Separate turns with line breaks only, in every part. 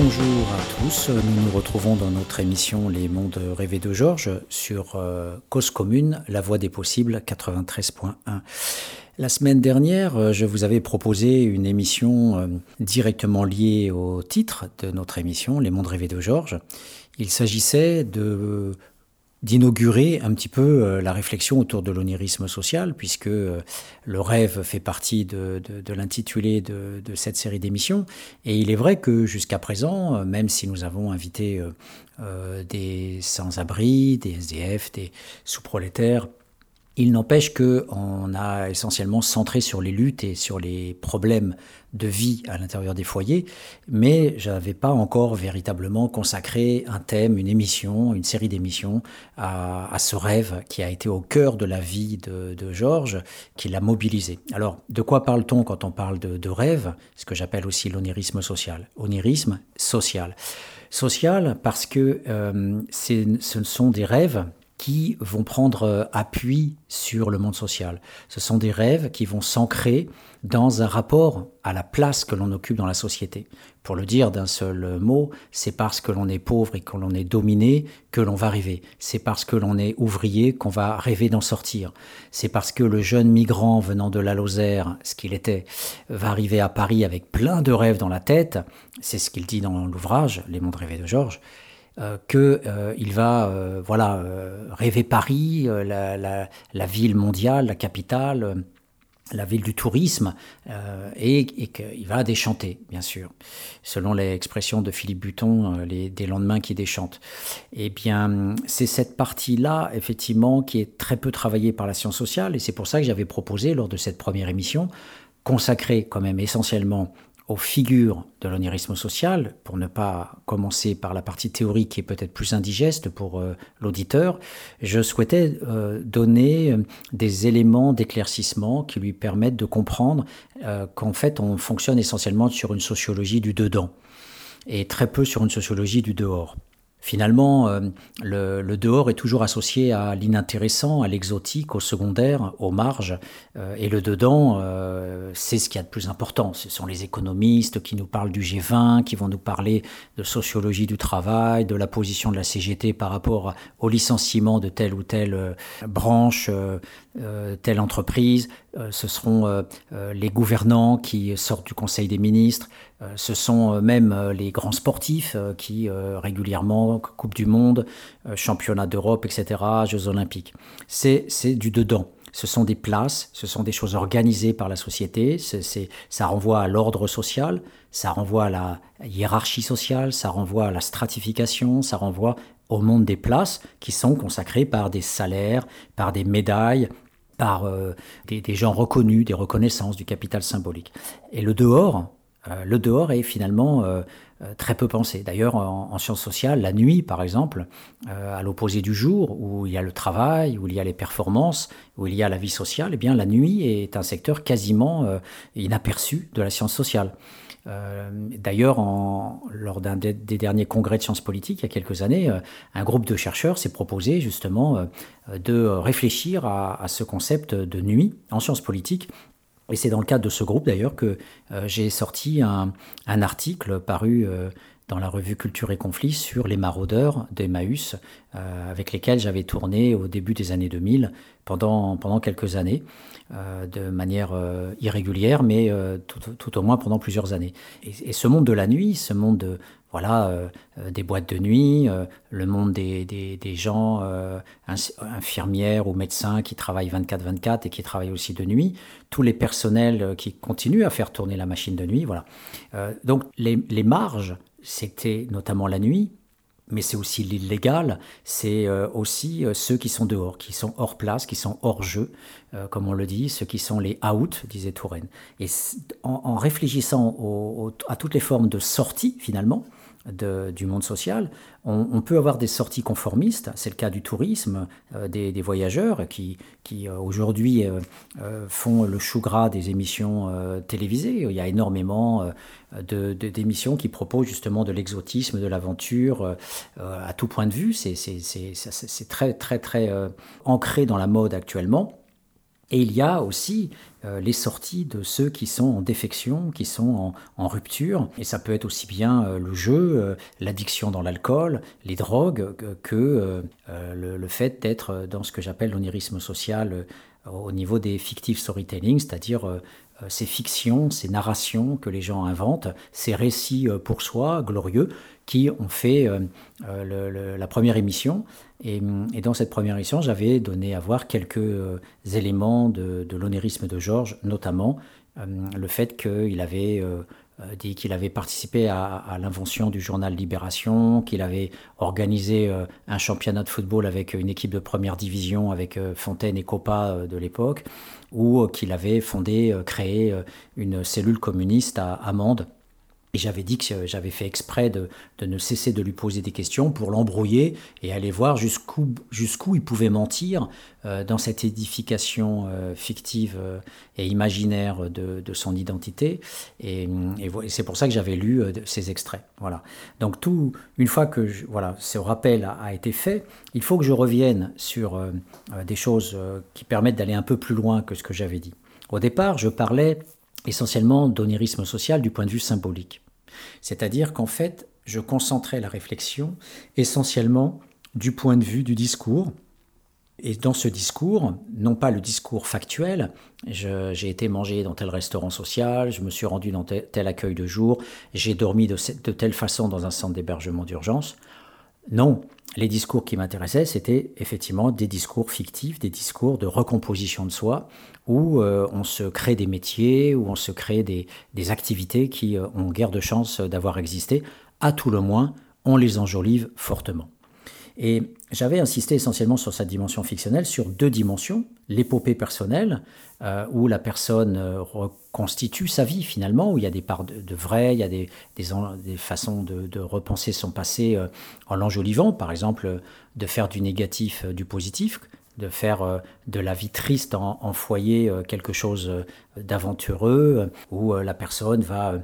Bonjour à tous, nous nous retrouvons dans notre émission Les mondes rêvés de Georges sur euh, Cause Commune, la voie des possibles 93.1. La semaine dernière, euh, je vous avais proposé une émission euh, directement liée au titre de notre émission, Les mondes rêvés de Georges. Il s'agissait de d'inaugurer un petit peu euh, la réflexion autour de l'onirisme social, puisque euh, le rêve fait partie de, l'intitulé de, cette série d'émissions. Et il est vrai que jusqu'à présent, euh, même si nous avons invité des sans-abri, des SDF, des sous-prolétaires, il n'empêche qu'on a essentiellement centré sur les luttes et sur les problèmes de vie à l'intérieur des foyers, mais je n'avais pas encore véritablement consacré un thème, une émission, une série d'émissions à, ce rêve qui a été au cœur de la vie de, Georges, qui l'a mobilisé. Alors, de quoi parle-t-on quand on parle de, rêve Ce que j'appelle aussi l'onirisme social? Onirisme social. Social parce que euh, ce sont des rêves qui vont prendre euh, appui sur le monde social. Ce sont des rêves qui vont s'ancrer dans un rapport à la place que l'on occupe dans la société. Pour le dire d'un seul mot, c'est parce que l'on est pauvre et que l'on est dominé que l'on va rêver. C'est parce que l'on est ouvrier qu'on va rêver d'en sortir. C'est parce que le jeune migrant venant de la Lozère, ce qu'il était, va arriver à Paris avec plein de rêves dans la tête. C'est ce qu'il dit dans l'ouvrage Les mondes rêvés de Georges qu'il euh, va euh, voilà, rêver Paris, la, ville mondiale, la capitale, la ville du tourisme, et, qu'il va déchanter, bien sûr, selon l'expression de Philippe Buton, les, des lendemains qui déchantent. Eh bien, c'est cette partie-là, effectivement, qui est très peu travaillée par la science sociale, et c'est pour ça que j'avais proposé, lors de cette première émission, consacrée quand même essentiellement aux figures de l'onirisme social, pour ne pas commencer par la partie théorique qui est peut-être plus indigeste pour euh, l'auditeur, je souhaitais euh, donner euh, des éléments d'éclaircissement qui lui permettent de comprendre qu'en fait on fonctionne essentiellement sur une sociologie du dedans et très peu sur une sociologie du dehors. Finalement, euh, le, dehors est toujours associé à l'inintéressant, à l'exotique, au secondaire, aux marges. Euh, et le dedans, euh, c'est ce qu'il y a de plus important. Ce sont les économistes qui nous parlent du G20, qui vont nous parler de sociologie du travail, de la position de la CGT par rapport au licenciement de telle ou telle branche, telle entreprise. ce seront les gouvernants qui sortent du Conseil des ministres. ce sont même les grands sportifs qui régulièrement Coupe du Monde, euh, Championnat d'Europe, etc., Jeux Olympiques. C'est du dedans. Ce sont des places, ce sont des choses organisées par la société, ça renvoie à l'ordre social, ça renvoie à la hiérarchie sociale, ça renvoie à la stratification, ça renvoie au monde des places qui sont consacrées par des salaires, par des médailles, par euh, des, gens reconnus, des reconnaissances du capital symbolique. Et le dehors, euh, le dehors est finalement très peu pensé. D'ailleurs, en, sciences sociales, la nuit, par exemple, euh, à l'opposé du jour, où il y a le travail, où il y a les performances, où il y a la vie sociale, eh bien, la nuit est un secteur quasiment euh, inaperçu de la science sociale. D'ailleurs, lors d'un des, derniers congrès de sciences politiques, il y a quelques années, un groupe de chercheurs s'est proposé justement de réfléchir à, ce concept de nuit en sciences politiques et c'est dans le cadre de ce groupe d'ailleurs que euh, j'ai sorti un, article paru euh, dans la revue Culture et Conflits sur les maraudeurs d'Emmaüs, euh, avec lesquels j'avais tourné au début des années 2000 pendant, pendant quelques années, de manière irrégulière, mais tout, au moins pendant plusieurs années. Et, et, ce monde de la nuit, ce monde de, voilà, euh, euh, des boîtes de nuit, euh, le monde des, des, gens, infirmières ou médecins qui travaillent 24-24 et qui travaillent aussi de nuit, tous les personnels qui continuent à faire tourner la machine de nuit. Voilà. donc les, les marges, c'était notamment la nuit, mais c'est aussi l'illégal, c'est aussi ceux qui sont dehors, qui sont hors place, qui sont hors jeu, comme on le dit, ceux qui sont les out, disait Touraine. Et en, réfléchissant à toutes les formes de sortie, finalement, du monde social. On, peut avoir des sorties conformistes, c'est le cas du tourisme, euh, des, voyageurs qui, qui euh, aujourd'hui euh, font le chou gras des émissions télévisées. Il y a énormément d'émissions qui proposent justement de l'exotisme, de l'aventure à tout point de vue. C'est très très très ancré dans la mode actuellement. Et il y a aussi euh, les sorties de ceux qui sont en défection, qui sont en, rupture. Et ça peut être aussi bien euh, le jeu, euh, l'addiction dans l'alcool, les drogues, que le, fait d'être dans ce que j'appelle l'onirisme social au niveau des fictifs storytelling, c'est-à-dire ces fictions, ces narrations que les gens inventent, ces récits pour soi glorieux qui ont fait la première émission. Et, dans cette première émission, j'avais donné à voir quelques euh, éléments de, l'onérisme de Georges, notamment euh, le fait qu'il avait euh, dit qu'il avait participé à, l'invention du journal Libération, qu'il avait organisé un championnat de football avec une équipe de première division avec Fontaine et Copa de l'époque, ou qu'il avait fondé, créé une cellule communiste à Amande et j'avais dit que j'avais fait exprès de, ne cesser de lui poser des questions pour l'embrouiller et aller voir jusqu'où jusqu'où il pouvait mentir euh, dans cette édification euh, fictive euh, et imaginaire de, son identité. Et, c'est pour ça que j'avais lu ces extraits. Voilà. Donc tout, une fois que voilà, ce rappel a, été fait, il faut que je revienne sur des choses qui permettent d'aller un peu plus loin que ce que j'avais dit. Au départ, je parlais essentiellement d'onirisme social du point de vue symbolique. C'est-à-dire qu'en fait, je concentrais la réflexion essentiellement du point de vue du discours. Et dans ce discours, non pas le discours factuel, j'ai été mangé dans tel restaurant social, je me suis rendu dans tel, accueil de jour, j'ai dormi de, de telle façon dans un centre d'hébergement d'urgence. Non, les discours qui m'intéressaient, c'était effectivement des discours fictifs, des discours de recomposition de soi, où euh, on se crée des métiers, où on se crée des, activités qui euh, ont guère de chance d'avoir existé. À tout le moins, on les enjolive fortement. Et j'avais insisté essentiellement sur cette dimension fictionnelle, sur deux dimensions. L'épopée personnelle, euh, où la personne reconstitue sa vie finalement, où il y a des parts de, vrai, il y a des, façons de, repenser son passé en l'enjolivant, par exemple de faire du négatif du positif, de faire de la vie triste en, foyer quelque chose d'aventureux, où la personne va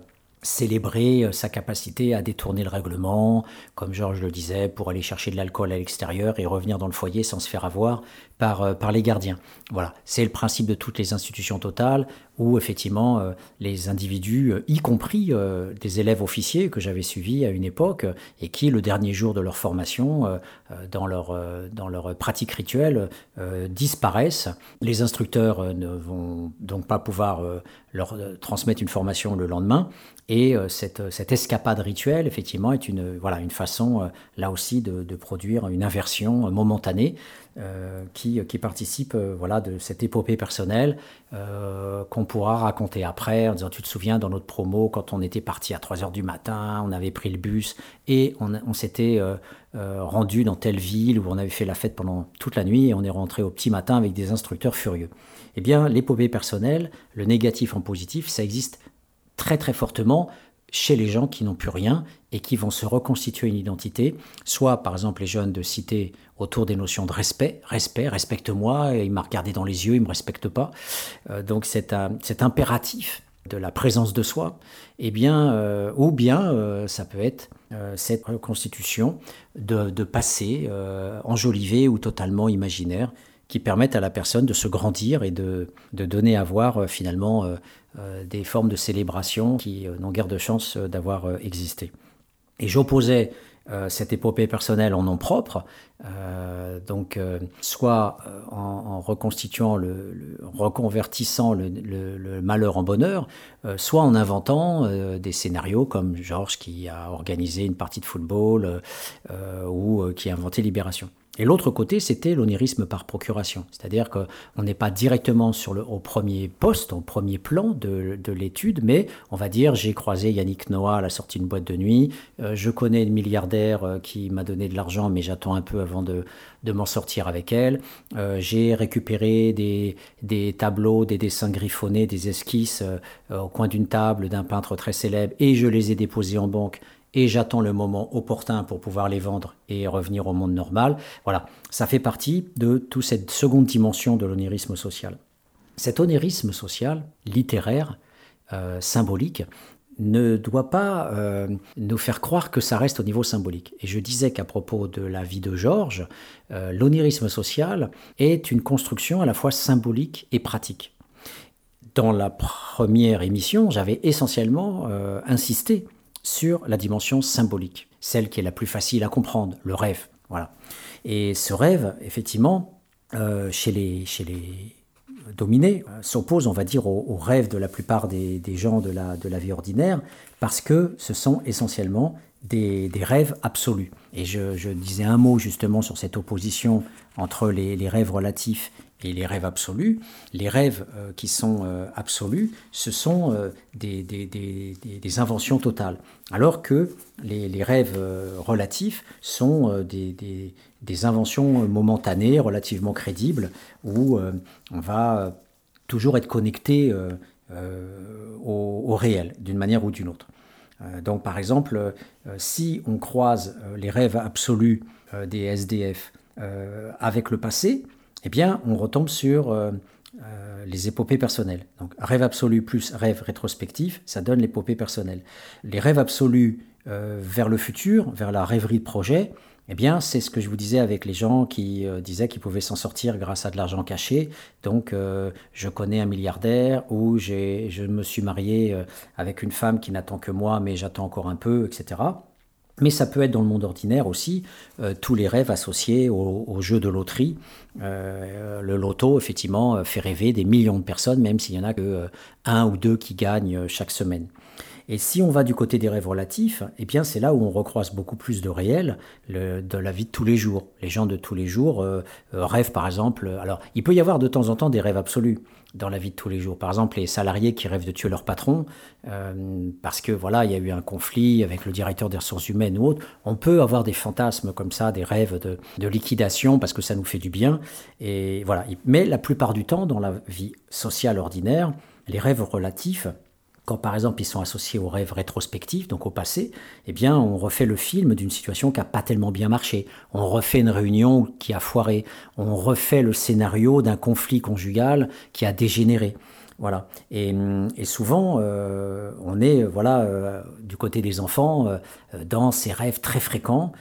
célébrer euh, sa capacité à détourner le règlement, comme Georges le disait, pour aller chercher de l'alcool à l'extérieur et revenir dans le foyer sans se faire avoir par, euh, par les gardiens. Voilà, c'est le principe de toutes les institutions totales où effectivement euh, les individus, y compris des élèves officiers que j'avais suivis à une époque et qui, le dernier jour de leur formation, dans, leur, dans leur pratique rituelle, disparaissent. Les instructeurs ne vont donc pas pouvoir leur transmettre une formation le lendemain et euh, cette, cette, escapade rituelle, effectivement, est une, voilà, une façon, euh, là aussi, de, produire une inversion momentanée euh, qui, qui, participe voilà, de cette épopée personnelle qu'on pourra raconter après en disant Tu te souviens, dans notre promo, quand on était parti à 3 heures du matin, on avait pris le bus et on, on s'était rendu dans telle ville où on avait fait la fête pendant toute la nuit et on est rentré au petit matin avec des instructeurs furieux. Eh bien, l'épopée personnelle, le négatif en positif, ça existe très très fortement chez les gens qui n'ont plus rien et qui vont se reconstituer une identité, soit par exemple les jeunes de citer autour des notions de respect, respect, respecte-moi, il m'a regardé dans les yeux, il ne me respecte pas. Euh, donc cet, impératif de la présence de soi, eh bien, euh, ou bien euh, ça peut être cette reconstitution de, passé enjolivé ou totalement imaginaire qui permettent à la personne de se grandir et de, donner à voir finalement des formes de célébration qui n'ont guère de chance d'avoir existé. Et j'opposais cette épopée personnelle en nom propre, donc soit en, reconstituant, le, reconvertissant le, malheur en bonheur, soit en inventant des scénarios comme Georges qui a organisé une partie de football ou qui a inventé Libération. Et l'autre côté, c'était l'onirisme par procuration. C'est-à-dire qu'on n'est pas directement sur le, au premier poste, au premier plan de, de l'étude, mais on va dire j'ai croisé Yannick Noah à la sortie d'une boîte de nuit, euh, je connais une milliardaire euh, qui m'a donné de l'argent, mais j'attends un peu avant de, de m'en sortir avec elle. Euh, j'ai récupéré des, des, tableaux, des dessins griffonnés, des esquisses au coin d'une table d'un peintre très célèbre, et je les ai déposés en banque et j'attends le moment opportun pour pouvoir les vendre et revenir au monde normal. Voilà, ça fait partie de toute cette seconde dimension de l'onirisme social. Cet onirisme social, littéraire, euh, symbolique, ne doit pas euh, nous faire croire que ça reste au niveau symbolique. Et je disais qu'à propos de la vie de Georges, euh, social est une construction à la fois symbolique et pratique. Dans la première émission, j'avais essentiellement euh, insisté sur la dimension symbolique, celle qui est la plus facile à comprendre, le rêve. Voilà. Et ce rêve, effectivement, chez les, chez les dominé euh, s'oppose, on va dire, au, rêve de la plupart des, gens de la, de la, vie ordinaire, parce que ce sont essentiellement des, rêves absolus. Et je, disais un mot justement sur cette opposition entre les, rêves relatifs et les rêves absolus. Les rêves euh, qui sont euh, absolus, ce sont des, des, inventions totales, alors que les, rêves relatifs sont des, inventions momentanées, relativement crédibles, où euh, on va toujours être connecté euh, euh, au, réel, d'une manière ou d'une autre. donc par exemple, si on croise les rêves absolus des SDF avec le passé, eh bien on retombe sur les épopées personnelles. Donc rêve absolu plus rêve rétrospectif, ça donne l'épopée personnelle. Les rêves absolus vers le futur, vers la rêverie de projet, eh bien, c'est ce que je vous disais avec les gens qui euh, disaient qu'ils pouvaient s'en sortir grâce à de l'argent caché. Donc, euh, je connais un milliardaire ou je me suis marié euh, avec une femme qui n'attend que moi, mais j'attends encore un peu, etc. Mais ça peut être dans le monde ordinaire aussi, tous les rêves associés au, jeu de loterie. le loto, effectivement, fait rêver des millions de personnes, même s'il y en a que un ou deux qui gagnent chaque semaine. Et si on va du côté des rêves relatifs, eh bien c'est là où on recroise beaucoup plus de réel de la vie de tous les jours. Les gens de tous les jours euh, euh, rêvent par exemple. Alors il peut y avoir de temps en temps des rêves absolus dans la vie de tous les jours. Par exemple, les salariés qui rêvent de tuer leur patron euh, parce que voilà, il y a eu un conflit avec le directeur des ressources humaines ou autre. On peut avoir des fantasmes comme ça, des rêves de, de liquidation parce que ça nous fait du bien. Et voilà. Mais la plupart du temps, dans la vie sociale ordinaire, les rêves relatifs quand par exemple ils sont associés au rêve rétrospectif, donc au passé, eh bien on refait le film d'une situation qui n'a pas tellement bien marché. On refait une réunion qui a foiré. On refait le scénario d'un conflit conjugal qui a dégénéré. Voilà. Et, souvent, euh, on est voilà euh, du côté des enfants euh, dans ces rêves très fréquents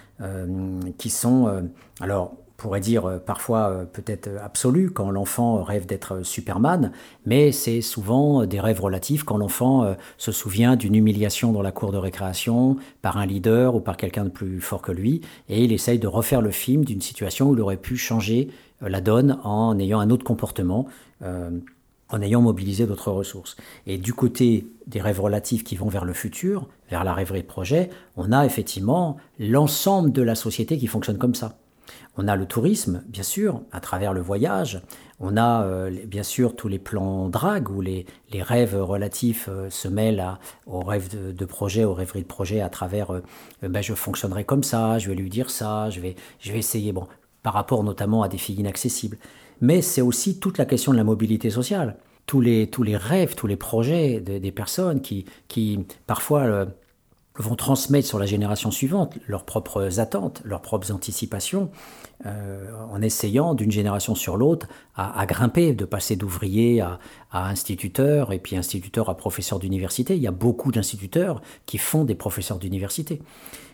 qui sont alors pourrait dire euh, parfois euh, peut-être absolu quand l'enfant rêve d'être Superman, mais c'est souvent des rêves relatifs quand l'enfant euh, se souvient d'une humiliation dans la cour de récréation par un leader ou par quelqu'un de plus fort que lui, et il essaye de refaire le film d'une situation où il aurait pu changer la donne en ayant un autre comportement. en ayant mobilisé d'autres ressources. Et du côté des rêves relatifs qui vont vers le futur, vers la rêverie de projet, on a effectivement l'ensemble de la société qui fonctionne comme ça. On a le tourisme, bien sûr, à travers le voyage. On a euh, bien sûr tous les plans drague où les, rêves relatifs euh, se mêlent aux rêves de, projet, aux rêveries de projet à travers euh, ben, je fonctionnerai comme ça, je vais lui dire ça, je vais, je vais essayer, bon, par rapport notamment à des filles inaccessibles. Mais c'est aussi toute la question de la mobilité sociale. Tous les, tous les rêves, tous les projets des personnes qui, qui parfois vont transmettre sur la génération suivante leurs propres attentes, leurs propres anticipations, euh, en essayant d'une génération sur l'autre à, grimper, de passer d'ouvrier à, instituteur, et puis instituteur à professeur d'université. Il y a beaucoup d'instituteurs qui font des professeurs d'université.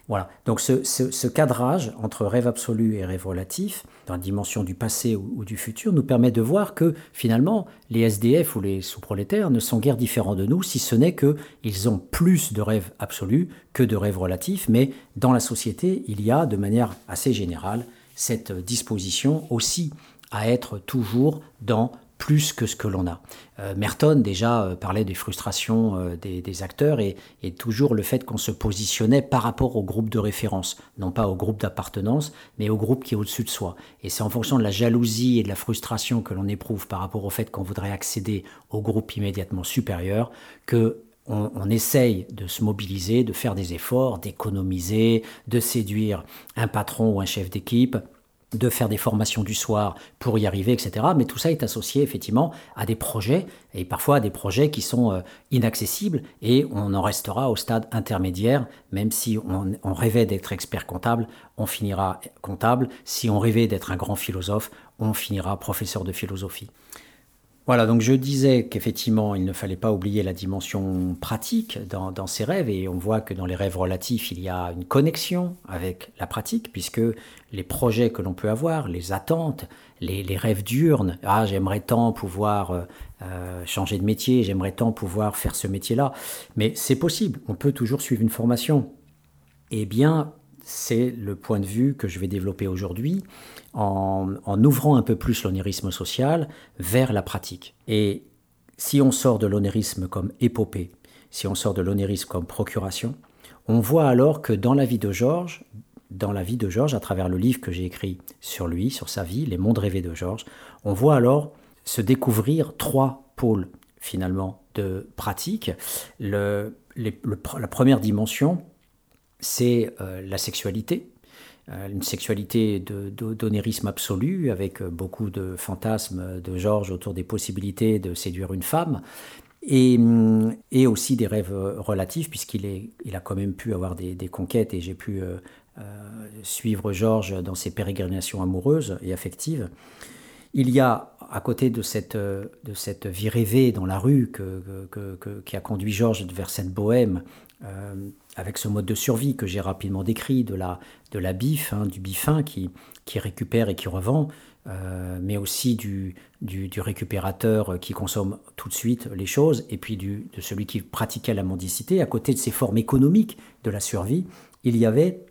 Voilà. Donc ce, cadrage entre rêve absolu et rêve relatif, dans la dimension du passé ou, du futur, nous permet de voir que finalement les SDF ou les sous-prolétaires ne sont guère différents de nous, si ce n'est qu'ils ont plus de rêves absolus que de rêves relatifs, mais dans la société, il y a de manière assez générale cette disposition aussi à être toujours dans plus que ce que l'on a. Euh, Merton déjà euh, parlait des frustrations euh, des, acteurs et, toujours le fait qu'on se positionnait par rapport au groupe de référence, non pas au groupe d'appartenance, mais au groupe qui est au-dessus de soi. Et c'est en fonction de la jalousie et de la frustration que l'on éprouve par rapport au fait qu'on voudrait accéder au groupe immédiatement supérieur que on, essaye de se mobiliser, de faire des efforts, d'économiser, de séduire un patron ou un chef d'équipe de faire des formations du soir pour y arriver, etc. Mais tout ça est associé effectivement à des projets, et parfois à des projets qui sont euh, inaccessibles, et on en restera au stade intermédiaire, même si on, rêvait d'être expert comptable, on finira comptable, si on rêvait d'être un grand philosophe, on finira professeur de philosophie. Voilà, donc je disais qu'effectivement, il ne fallait pas oublier la dimension pratique dans, ces rêves, et on voit que dans les rêves relatifs, il y a une connexion avec la pratique, puisque les projets que l'on peut avoir, les attentes, les, les rêves diurnes, ah j'aimerais tant pouvoir euh, euh, changer de métier, j'aimerais tant pouvoir faire ce métier-là, mais c'est possible, on peut toujours suivre une formation. Eh bien, c'est le point de vue que je vais développer aujourd'hui en, ouvrant un peu plus l'onérisme social vers la pratique. Et si on sort de l'onérisme comme épopée, si on sort de l'onérisme comme procuration, on voit alors que dans la vie de Georges, dans la vie de Georges, à travers le livre que j'ai écrit sur lui, sur sa vie, Les mondes rêvés de Georges, on voit alors se découvrir trois pôles finalement de pratique. la première dimension, c'est euh, la sexualité, une sexualité d'onérisme absolu, avec euh, beaucoup de fantasmes de Georges autour des possibilités de séduire une femme, et, mm, et aussi des rêves relatifs, puisqu'il il a quand même pu avoir des, conquêtes, et j'ai pu suivre Georges dans ses pérégrinations amoureuses et affectives. Il y a, à côté de cette, de cette vie rêvée dans la rue qui a conduit Georges vers cette bohème, avec ce mode de survie que j'ai rapidement décrit, de la, de la bif, hein, du bifin qui, qui récupère et qui revend, euh, mais aussi du, du, récupérateur qui consomme tout de suite les choses, et puis du, de celui qui pratiquait la mendicité, à côté de ces formes économiques de la survie, il y avait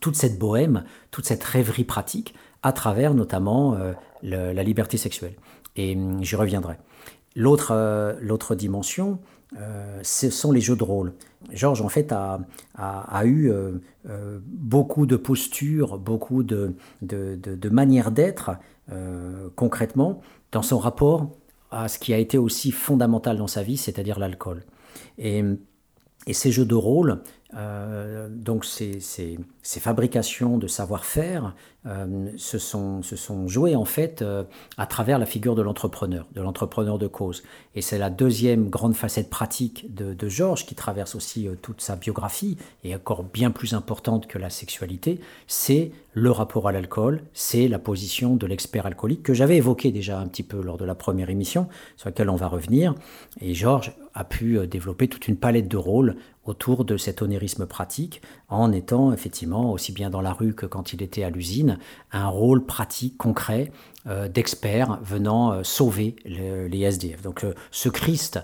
toute cette bohème, toute cette rêverie pratique, à travers notamment euh, la liberté sexuelle. Et hum, j'y reviendrai. L'autre euh, l'autre dimension, ce sont les jeux de rôle. Georges, en fait, a, eu euh, euh, beaucoup de postures, beaucoup de, manières d'être, euh, concrètement, dans son rapport à ce qui a été aussi fondamental dans sa vie, c'est-à-dire l'alcool. Et, et, ces jeux de rôle, donc ces, ces, fabrications de savoir-faire, euh, se, sont, se sont joués en fait euh, à travers la figure de l'entrepreneur, de l'entrepreneur de cause. Et c'est la deuxième grande facette pratique de, de Georges qui traverse aussi euh, toute sa biographie et encore bien plus importante que la sexualité, c'est le rapport à l'alcool, c'est la position de l'expert alcoolique que j'avais évoqué déjà un petit peu lors de la première émission, sur laquelle on va revenir. Et Georges a pu développer toute une palette de rôles autour de cet onérisme pratique en étant effectivement aussi bien dans la rue que quand il était à l'usine un rôle pratique, concret, euh, d'experts venant euh, sauver les SDF. Donc euh, ce Christ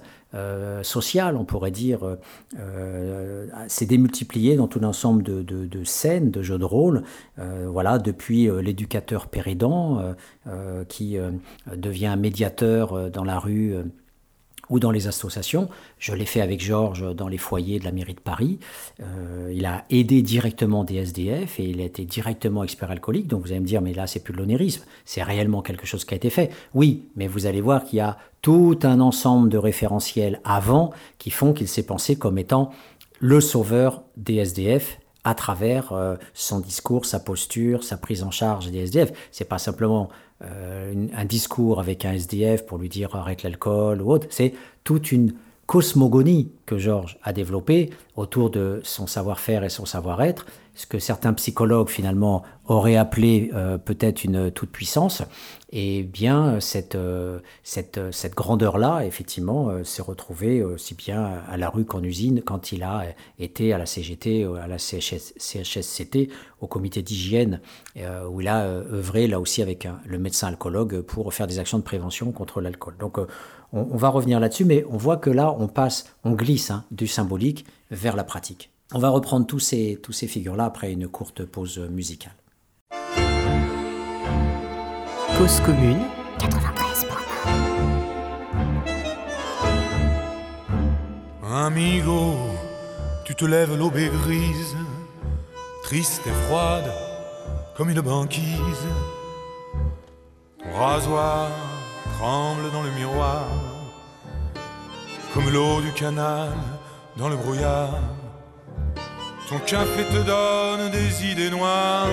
social, on pourrait dire, s'est démultiplié dans tout l'ensemble de, scènes, de jeux de rôle. voilà, depuis l'éducateur pérédant qui devient médiateur dans la rue ou dans les associations. Je l'ai fait avec Georges dans les foyers de la mairie de Paris. Euh, il a aidé directement des SDF et il a été directement expert alcoolique. Donc vous allez me dire, mais là, c'est plus de l'onérisme. C'est réellement quelque chose qui a été fait. Oui, mais vous allez voir qu'il y a tout un ensemble de référentiels avant qui font qu'il s'est pensé comme étant le sauveur des SDF à travers euh, son discours, sa posture, sa prise en charge des SDF. C'est pas simplement euh, un discours avec un SDF pour lui dire arrête l'alcool ou autre. C'est toute une cosmogonie que Georges a développée autour de son savoir-faire et son savoir-être, ce que certains psychologues finalement auraient appelé euh, peut-être une toute-puissance. Et bien, cette, euh, cette, cette grandeur-là, effectivement, euh, s'est retrouvée aussi bien à la rue qu'en usine quand il a été à la CGT, à la CHSCT, au comité d'hygiène, où il a œuvré là aussi avec le médecin alcoologue pour faire des actions de prévention contre l'alcool. Donc, on, va revenir là-dessus, mais on voit que là, on passe, on glisse hein, du symbolique vers la pratique. On va reprendre tous ces, tous ces figures-là après une courte pause musicale.
Cause commune
93 Amigo, tu te lèves l'aube est grise, triste et froide comme une banquise. Ton rasoir tremble dans le miroir, comme l'eau du canal dans le brouillard. Ton café te donne des idées noires,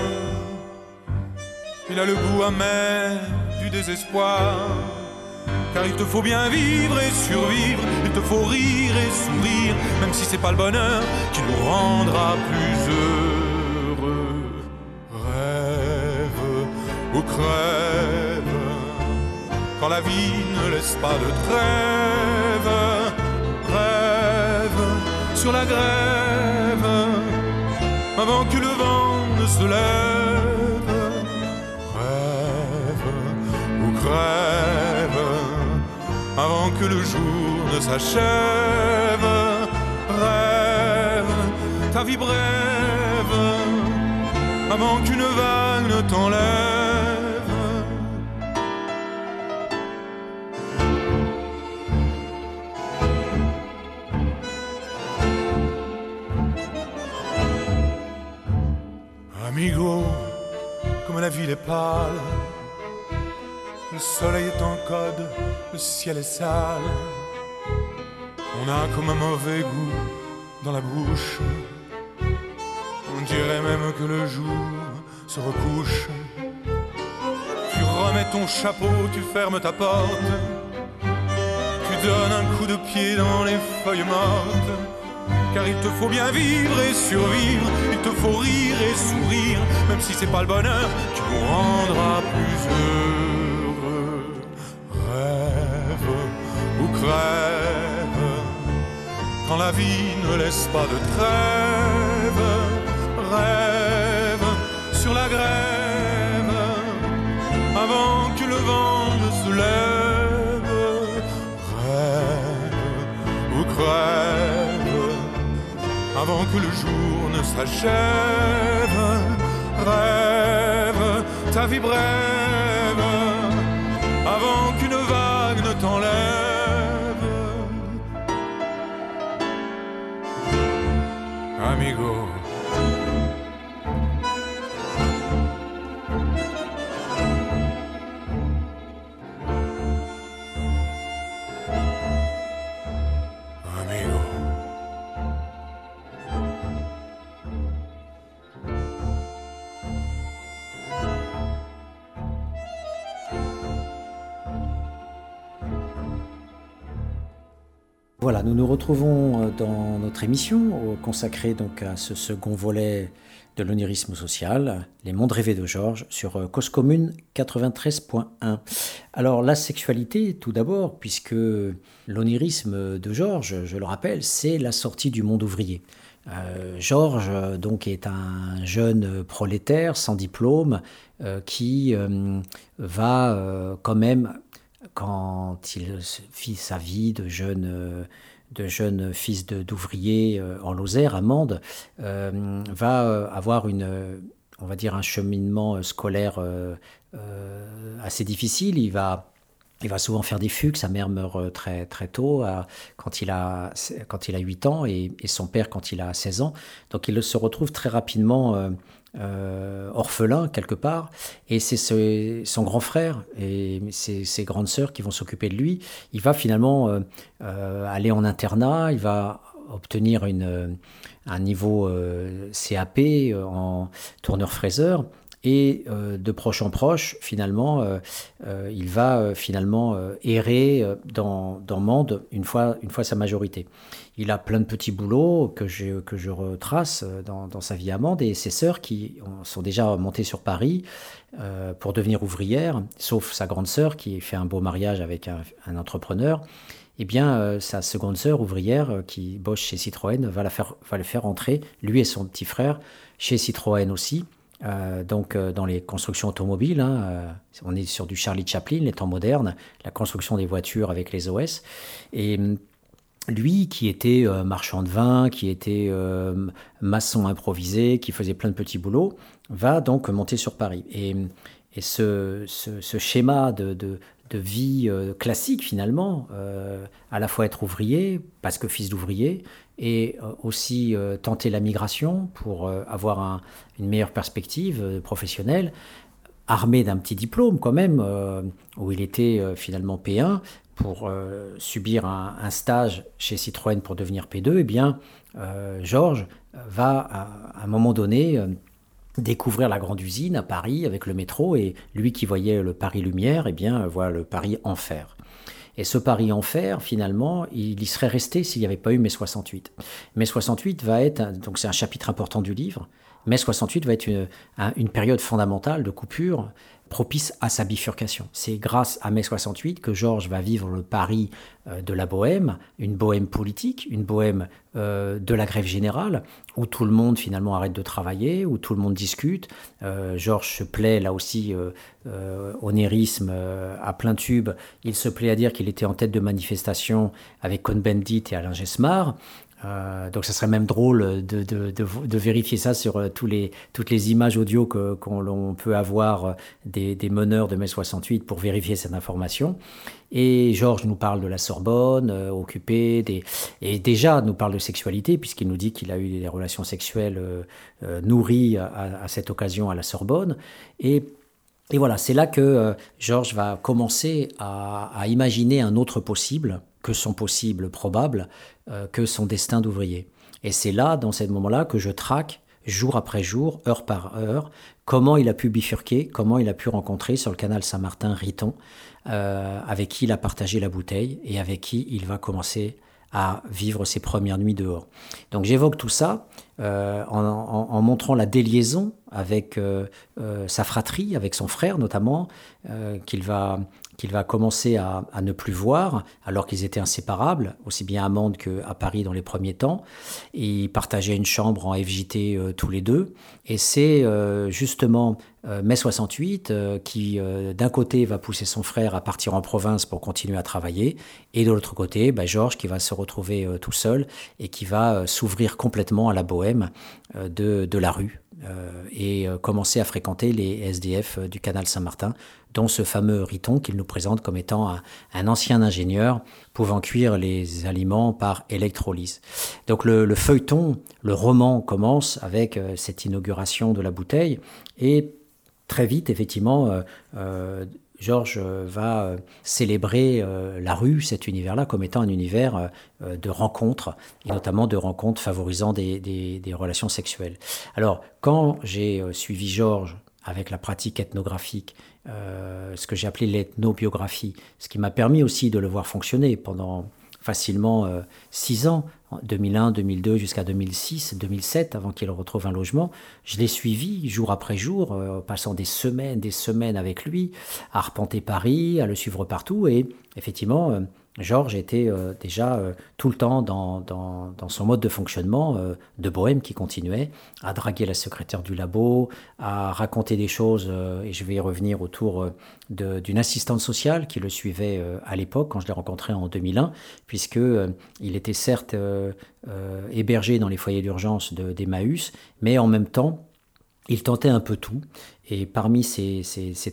il a le goût amer du désespoir. Car il te faut bien vivre et survivre, il te faut rire et sourire, même si c'est pas le bonheur qui nous rendra plus heureux. Rêve ou crève quand la vie ne laisse pas de trêve. Rêve sur la grève avant que le vent ne se lève. Rêve ou crève avant que le jour ne s'achève. Rêve ta vie brève avant qu'une vague ne t'enlève. Amigo, comme la ville est pâle, le soleil est en code, le ciel est sale. On a comme un mauvais goût dans la bouche. On dirait même que le jour se recouche. Tu remets ton chapeau, tu fermes ta porte. Tu donnes un coup de pied dans les feuilles mortes. Car il te faut bien vivre et survivre. Il te faut rire et sourire. Même si c'est pas le bonheur qui nous rendra plus heureux. Rêve ou crève. Quand la vie ne laisse pas de trêve. Rêve sur la grève. Avant que le vent avant que le jour ne s'achève. Rêve ta vie brève
Voilà, nous nous retrouvons euh, dans notre émission consacrée donc à ce second volet de l'onirisme social, Les mondes rêvés de Georges, sur euh, Cause Commune 93.1. Alors la sexualité, tout d'abord, puisque l'onirisme de Georges, je le rappelle, c'est la sortie du monde ouvrier. Euh, Georges, donc, est un jeune prolétaire sans diplôme qui va quand même quand il fit sa vie de jeune, euh, de jeune fils d'ouvrier euh, en Lozère, à Mende, euh, va avoir une, on va dire un cheminement scolaire assez difficile. Il va il va souvent faire des fugues, sa mère meurt très, très tôt, quand, il a, quand il a 8 ans, et, et son père quand il a 16 ans. Donc il se retrouve très rapidement euh, orphelin quelque part, et c'est ce- son grand frère et ses, grandes sœurs qui vont s'occuper de lui. Il va finalement euh, euh, aller en internat, il va obtenir une, un niveau CAP en tourneur-fraiseur. Et de proche en proche, finalement, il va finalement errer dans, dans Mende une fois, une fois sa majorité. Il a plein de petits boulots que je, que je retrace euh, dans, dans sa vie à Mende et ses sœurs qui ont- sont déjà montées sur Paris euh, pour devenir ouvrières, sauf sa grande sœur qui fait un beau mariage avec un, entrepreneur. Eh bien, euh, sa seconde sœur ouvrière qui bosse chez Citroën va, la faire, va le faire entrer, lui et son petit frère, chez Citroën aussi. Donc dans les constructions automobiles, hein, on est sur du Charlie Chaplin, les temps modernes, la construction des voitures avec les OS. Et hum, lui, qui était euh, marchand de vin, qui était euh, maçon improvisé, qui faisait plein de petits boulots, va donc monter sur Paris. Et, ce, schéma de, vie euh, classique, finalement, à la fois être ouvrier, parce que fils d'ouvrier, et aussi tenter la migration pour avoir un- une meilleure perspective professionnelle, armé d'un petit diplôme quand même, où il était finalement P1, pour euh, subir un, stage chez Citroën pour devenir P2, eh bien, euh, Georges va à, un moment donné euh, découvrir la grande usine à Paris avec le métro, et lui qui voyait le Paris Lumière, eh bien, voit le Paris Enfer. Et ce Paris Enfer, finalement, il y serait resté s'il n'y avait pas eu mai 68. Mai 68 va être, donc c'est un chapitre important du livre, mai 68 va être une période fondamentale de coupure propice à sa bifurcation. C'est grâce à mai 68 que Georges va vivre le Paris euh, de la bohème, une bohème politique, une bohème euh, de la grève générale, où tout le monde finalement arrête de travailler, où tout le monde discute. Euh, Georges se plaît là aussi au nérisme à plein tube. Il se plaît à dire qu'il était en tête de manifestation avec Cohn-Bendit et Alain Gesmar. Euh, donc, ça serait même drôle de, de, de, vérifier ça sur euh, tous les, toutes les images audio qu'on peut avoir euh, des, des, meneurs de mai 68 pour vérifier cette information. Et Georges nous parle de la Sorbonne, occupé, des, et déjà nous parle de sexualité, puisqu'il nous dit qu'il a eu des relations sexuelles nourries à, à, cette occasion à la Sorbonne. Et et voilà, c'est là que Georges va commencer à, à, imaginer un autre possible que son possible probable, euh, que son destin d'ouvrier. Et c'est là, dans ce moment-là, que je traque jour après jour, heure par heure, comment il a pu bifurquer, comment il a pu rencontrer sur le canal Saint-Martin Riton, euh, avec qui il a partagé la bouteille et avec qui il va commencer à vivre ses premières nuits dehors. Donc j'évoque tout ça euh, en, montrant la déliaison avec sa fratrie, avec son frère notamment, qu'il va qu'il va commencer à, ne plus voir, alors qu'ils étaient inséparables, aussi bien à Mende qu'à Paris dans les premiers temps. Et ils partageaient une chambre en FJT euh, tous les deux. Et c'est euh, justement euh, mai 68 qui, d'un côté, va pousser son frère à partir en province pour continuer à travailler, et de l'autre côté, bah, Georges qui va se retrouver tout seul et qui va s'ouvrir complètement à la bohème de, de la rue et commencer à fréquenter les SDF du canal Saint-Martin dont ce fameux Riton qu'il nous présente comme étant un, ancien ingénieur pouvant cuire les aliments par électrolyse. Donc le, feuilleton, le roman commence avec euh, cette inauguration de la bouteille et très vite, effectivement, euh, euh, Georges va célébrer la rue, cet univers-là, comme étant un univers de rencontres, et notamment de rencontres favorisant des, relations sexuelles. Alors, quand j'ai suivi Georges avec la pratique ethnographique euh, ce que j'ai appelé l'ethnobiographie, ce qui m'a permis aussi de le voir fonctionner pendant facilement euh, six ans, 2001, 2002 jusqu'à 2006, 2007, avant qu'il retrouve un logement. Je l'ai suivi jour après jour, euh, passant des semaines, des semaines avec lui, à arpenter Paris, à le suivre partout, et effectivement, Georges était euh, déjà euh, tout le temps dans, son mode de fonctionnement euh, de bohème qui continuait à draguer la secrétaire du labo, à raconter des choses, et je vais y revenir autour d'une assistante sociale qui le suivait à l'époque, quand je l'ai rencontré en 2001, puisque il était certes hébergé dans les foyers d'urgence d'Emmaüs, mais en même temps, il tentait un peu tout. Et parmi ces,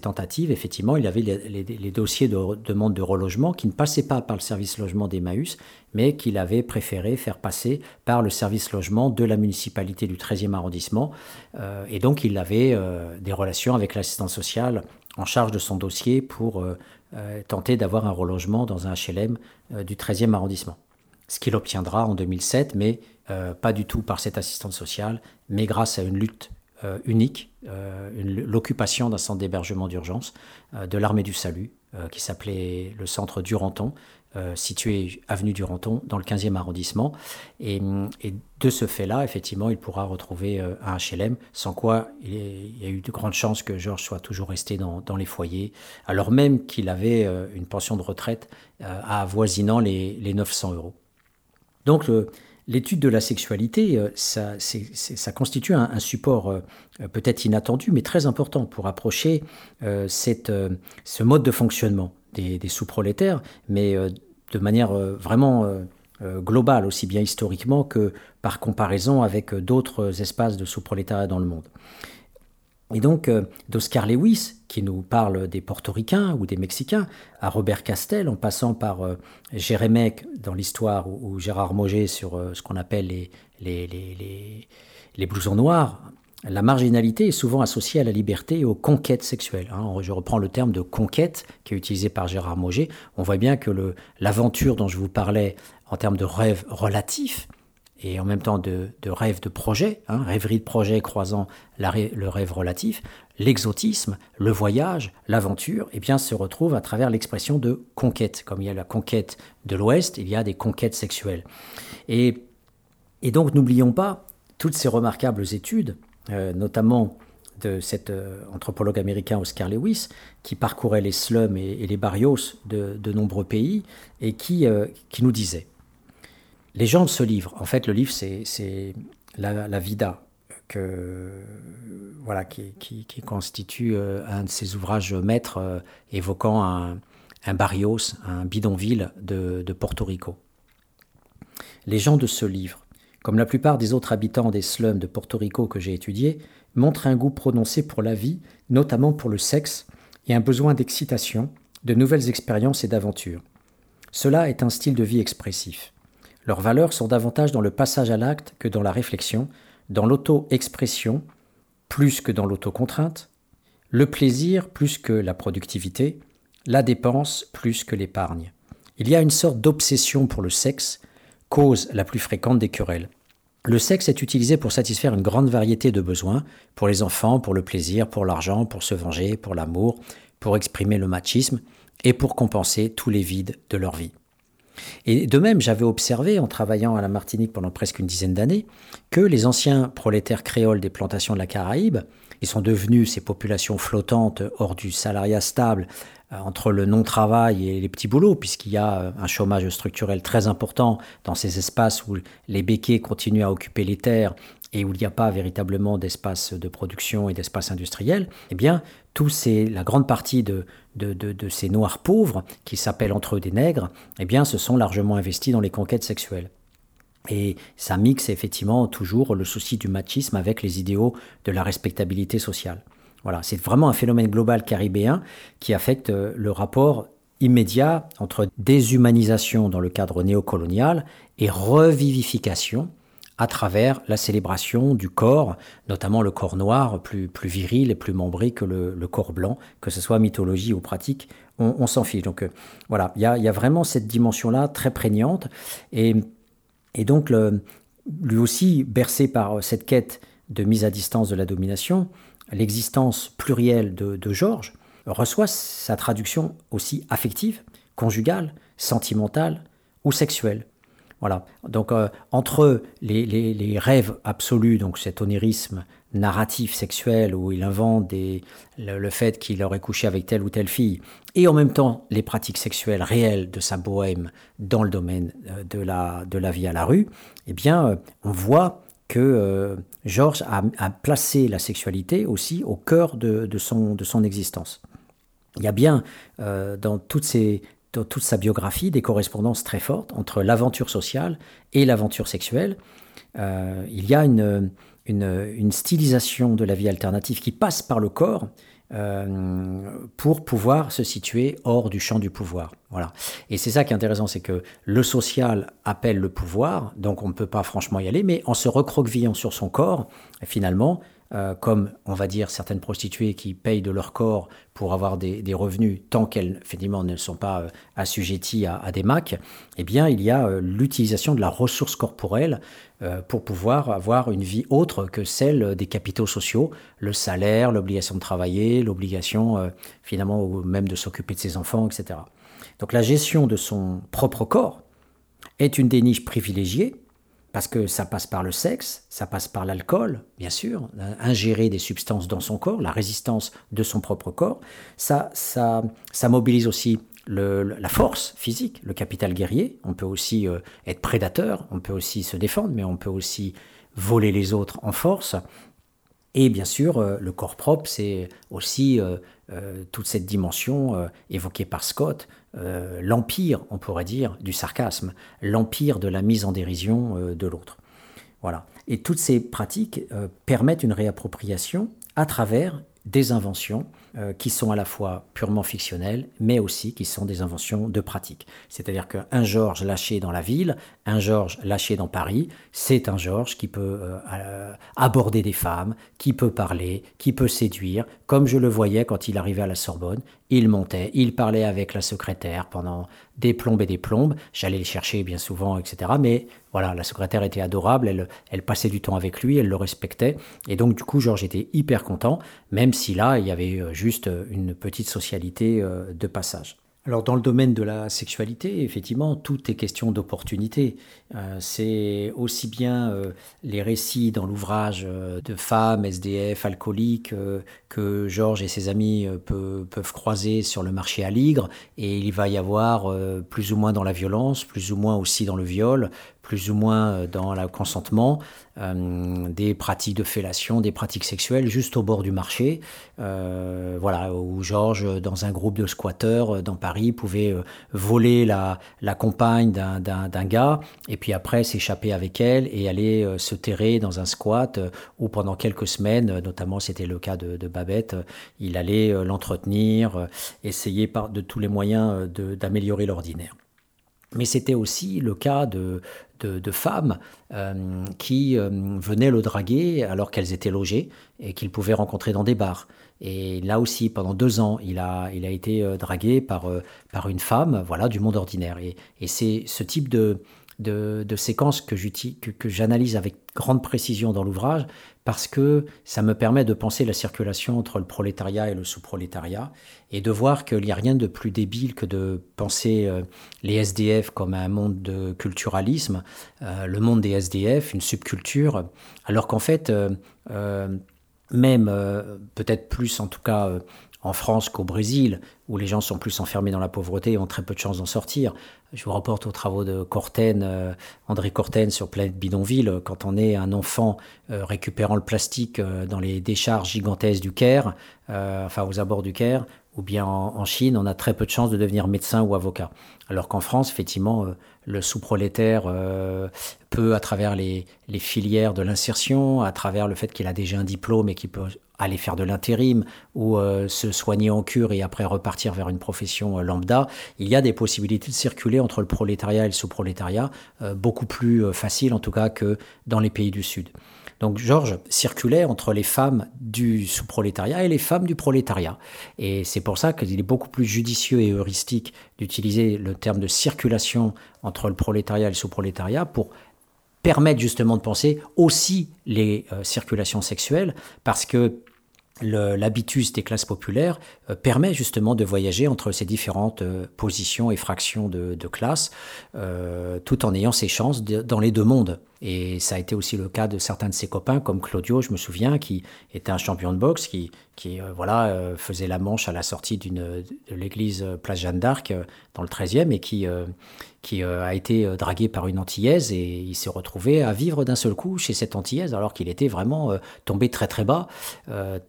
tentatives, effectivement, il avait les, dossiers de demande de relogement qui ne passaient pas par le service logement d'Emmaüs, mais qu'il avait préféré faire passer par le service logement de la municipalité du 13e arrondissement. Euh, et donc, il avait euh, des relations avec l'assistance sociale en charge de son dossier pour euh, tenter d'avoir un relogement dans un HLM du 13e arrondissement. Ce qu'il obtiendra en 2007, mais pas du tout par cette assistante sociale, mais grâce à une lutte unique, euh, l'occupation d'un centre d'hébergement d'urgence euh, de l'armée du salut, qui s'appelait le centre Duranton, situé avenue Duranton, dans le 15e arrondissement. Et, de ce fait-là, effectivement, il pourra retrouver un HLM, sans quoi il y a eu de grandes chances que Georges soit toujours resté dans, les foyers, alors même qu'il avait une pension de retraite avoisinant les, les 900 euros. Donc, l'étude de la sexualité, euh, ça, constitue un, support euh, peut-être inattendu, mais très important pour approcher euh, cette, ce mode de fonctionnement des, sous-prolétaires, mais de manière vraiment globale, aussi bien historiquement que par comparaison avec d'autres espaces de sous-prolétariat dans le monde. Et donc, euh, d'Oscar Lewis, qui nous parle des portoricains ou des Mexicains, à Robert Castel, en passant par euh, dans l'histoire, ou, Gérard Moget sur euh, ce qu'on appelle les, les, les, les, blousons noirs, la marginalité est souvent associée à la liberté et aux conquêtes sexuelles. Hein. Je reprends le terme de conquête qui est utilisé par Gérard Moget. On voit bien que l'aventure dont je vous parlais en termes de rêve relatif, et en même temps de, rêve de projet, hein, rêverie de projet croisant le rêve relatif, l'exotisme, le voyage, l'aventure, eh bien, se retrouve à travers l'expression de conquête. Comme il y a la conquête de l'Ouest, il y a des conquêtes sexuelles. Et, donc, n'oublions pas toutes ces remarquables études notamment de cet anthropologue américain Oscar Lewis, qui parcourait les slums et, les barrios de, nombreux pays, et qui, qui nous disait les gens de ce livre, en fait, le livre, c'est la, Vida, que, voilà, qui, constitue euh, un de ses ouvrages maîtres euh, évoquant un, barrios, un bidonville de, de, Porto Rico. Les gens de ce livre, comme la plupart des autres habitants des slums de Porto Rico que j'ai étudiés, montrent un goût prononcé pour la vie, notamment pour le sexe, et un besoin d'excitation, de nouvelles expériences et d'aventures. Cela est un style de vie expressif. Leurs valeurs sont davantage dans le passage à l'acte que dans la réflexion, dans l'auto-expression plus que dans l'autocontrainte, le plaisir plus que la productivité, la dépense plus que l'épargne. Il y a une sorte d'obsession pour le sexe, cause la plus fréquente des querelles. Le sexe est utilisé pour satisfaire une grande variété de besoins, pour les enfants, pour le plaisir, pour l'argent, pour se venger, pour l'amour, pour exprimer le machisme et pour compenser tous les vides de leur vie. Et de même, j'avais observé, en travaillant à la Martinique pendant presque une dizaine d'années, que les anciens prolétaires créoles des plantations de la Caraïbe, ils sont devenus ces populations flottantes hors du salariat stable, euh, entre le non-travail et les petits boulots, puisqu'il y a euh, un chômage structurel très important dans ces espaces où les béquets continuent à occuper les terres et où il n'y a pas véritablement d'espace de production et d'espace industriel, eh bien, tout ces, la grande partie de, de, ces noirs pauvres, qui s'appellent entre eux des nègres, eh bien, se sont largement investis dans les conquêtes sexuelles. Et ça mixe effectivement toujours le souci du machisme avec les idéaux de la respectabilité sociale. Voilà, c'est vraiment un phénomène global caribéen qui affecte euh, le rapport immédiat entre déshumanisation dans le cadre néocolonial et revivification à travers la célébration du corps, notamment le corps noir, plus, viril et plus membré que le, corps blanc, que ce soit mythologie ou pratique, on, s'en fiche. Donc euh, voilà, il y a, vraiment cette dimension-là très prégnante. Et, donc, lui aussi, bercé par cette quête de mise à distance de la domination, l'existence plurielle de, de Georges reçoit sa traduction aussi affective, conjugale, sentimentale ou sexuelle. Voilà. Donc euh, entre les, rêves absolus, donc cet onirisme narratif sexuel où il invente le, fait qu'il aurait couché avec telle ou telle fille, et en même temps les pratiques sexuelles réelles de sa bohème dans le domaine euh, de la, vie à la rue, eh bien euh, on voit que Georges a, placé la sexualité aussi au cœur de, son, existence. Il y a bien dans toutes ces toute sa biographie des correspondances très fortes entre l'aventure sociale et l'aventure sexuelle. Euh, il y a une, une, stylisation de la vie alternative qui passe par le corps euh, pour pouvoir se situer hors du champ du pouvoir. Voilà. Et c'est ça qui est intéressant, c'est que le social appelle le pouvoir, donc on ne peut pas franchement y aller, mais en se recroquevillant sur son corps, finalement, euh, comme on va dire certaines prostituées qui payent de leur corps pour avoir des, revenus tant qu'elles finalement ne sont pas euh, assujetties à, des MAC, eh bien il y a euh, l'utilisation de la ressource corporelle pour pouvoir avoir une vie autre que celle des capitaux sociaux, le salaire, l'obligation de travailler, l'obligation finalement même de s'occuper de ses enfants, etc. Donc la gestion de son propre corps est une des niches privilégiées parce que ça passe par le sexe, ça passe par l'alcool, bien sûr, ingérer des substances dans son corps, la résistance de son propre corps, ça, ça, ça mobilise aussi la force physique, le capital guerrier. On peut aussi euh, être prédateur, on peut aussi se défendre, mais on peut aussi voler les autres en force. Et bien sûr, euh, le corps propre, c'est aussi euh, toute cette dimension évoquée par Scott euh, l'empire, on pourrait dire, du sarcasme, l'empire de la mise en dérision euh, de l'autre. Voilà. Et toutes ces pratiques euh, permettent une réappropriation à travers des inventions euh, qui sont à la fois purement fictionnelles, mais aussi qui sont des inventions de pratique. C'est-à-dire qu'un Georges lâché dans la ville, un Georges lâché dans Paris, c'est un Georges qui peut euh, euh, aborder des femmes, qui peut parler, qui peut séduire, comme je le voyais quand il arrivait à la Sorbonne. Il montait, il parlait avec la secrétaire pendant des plombes et des plombes. J'allais le chercher bien souvent, etc. Mais voilà, la secrétaire était adorable, elle, elle passait du temps avec lui, elle le respectait. Et donc, du coup, Georges était hyper content, même si là, il y avait juste une petite socialité euh, de passage. Alors dans le domaine de la sexualité, effectivement, tout est question d'opportunité. Euh, c'est aussi bien euh, les récits dans l'ouvrage euh, de femmes, SDF, alcooliques, que Georges et ses amis peuvent croiser sur le marché à Ligre, et il va y avoir plus ou moins dans la violence, plus ou moins aussi dans le viol, plus ou moins euh, dans le consentement, euh, des pratiques de fellation, des pratiques sexuelles juste au bord du marché. Euh, voilà, où Georges, dans un groupe de squatteurs dans Paris, pouvait voler la, compagne d'un gars et puis après s'échapper avec elle et aller se terrer dans un squat où pendant quelques semaines, notamment c'était le cas de, de Babette, il allait l'entretenir, essayer par, de tous les moyens d'améliorer l'ordinaire. Mais c'était aussi le cas de, de, femmes euh, qui euh, venaient le draguer alors qu'elles étaient logées et qu'il pouvait rencontrer dans des bars. Et là aussi, pendant deux ans, il a, il a été euh, dragué par, par une femme voilà, du monde ordinaire. Et, et c'est ce type de, de, de séquences que j'analyse avec grande précision dans l'ouvrage parce que ça me permet de penser la circulation entre le prolétariat et le sous-prolétariat et de voir qu'il n'y a rien de plus débile que de penser euh, les SDF comme un monde de culturalisme, euh, le monde des SDF, une subculture, alors qu'en fait, euh, même peut-être plus en tout cas en France qu'au Brésil, où les gens sont plus enfermés dans la pauvreté et ont très peu de chances d'en sortir. Je vous rapporte aux travaux de Corten, euh, André Corten sur Planète Bidonville. Quand on est un enfant euh, récupérant le plastique euh, dans les décharges gigantesques du Caire, enfin aux abords du Caire, ou bien en, Chine, on a très peu de chances de devenir médecin ou avocat. Alors qu'en France, effectivement, le sous-prolétaire peut, à travers les, les filières de l'insertion, à travers le fait qu'il a déjà un diplôme et qu'il peut aller faire de l'intérim ou se soigner en cure et après repartir vers une profession lambda, il y a des possibilités de circuler entre le prolétariat et le sous-prolétariat, euh, beaucoup plus euh, facile en tout cas que dans les pays du Sud. Donc Georges circulait entre les femmes du sous-prolétariat et les femmes du prolétariat. Et c'est pour ça qu'il est beaucoup plus judicieux et heuristique d'utiliser le terme de circulation entre le prolétariat et le sous-prolétariat pour permettre justement de penser aussi les euh, circulations sexuelles, parce que l'habitus des classes populaires euh, permet justement de voyager entre ces différentes euh, positions et fractions de, de classe, euh, tout en ayant ses chances dans les deux mondes. Et ça a été aussi le cas de certains de ses copains, comme Claudio, je me souviens, qui était un champion de boxe, qui, qui voilà, faisait la manche à la sortie de l'église Place Jeanne d'Arc dans le 13e et qui, qui euh, a été euh, dragué par une Antillaise et il s'est retrouvé à vivre d'un seul coup chez cette Antillaise alors qu'il était vraiment euh, tombé très très bas,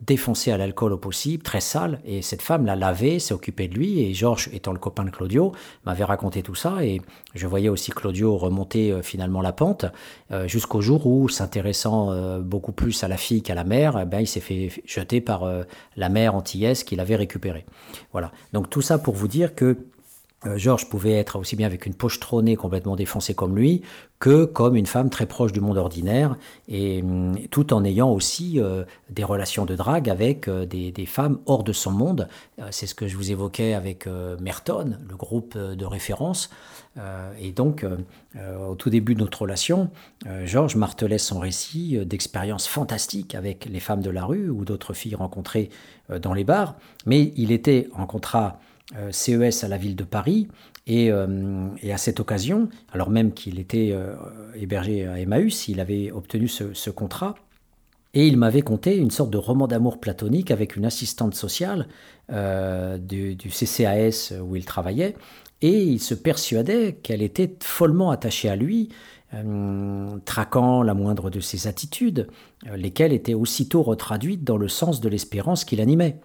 défoncé à l'alcool au possible, très sale. Et cette femme l'a lavé, s'est occupée de lui et Georges, étant le copain de Claudio, m'avait raconté tout ça et je voyais aussi Claudio remonter finalement la pente jusqu'au jour où, s'intéressant beaucoup plus à la fille qu'à la mère, eh ben, il s'est fait jeter par la mère antillaise qu'il avait récupérée. Voilà. Donc tout ça pour vous dire que euh, Georges pouvait être aussi bien avec une poche trônée complètement défoncée comme lui, que comme une femme très proche du monde ordinaire, et hum, tout en ayant aussi euh, des relations de drague avec euh, des, femmes hors de son monde. C'est ce que je vous évoquais avec Merton, le groupe de référence. et donc, au tout début de notre relation, Georges martelait son récit d'expériences fantastiques avec les femmes de la rue ou d'autres filles rencontrées dans les bars, mais il était en contrat euh, CES à la ville de Paris. Euh, et, à cette occasion, alors même qu'il était euh, hébergé à Emmaüs, il avait obtenu ce, contrat. Et il m'avait conté une sorte de roman d'amour platonique avec une assistante sociale du, du, CCAS où il travaillait. Et il se persuadait qu'elle était follement attachée à lui, traquant la moindre de ses attitudes, lesquelles étaient aussitôt retraduites dans le sens de l'espérance qui l'animait.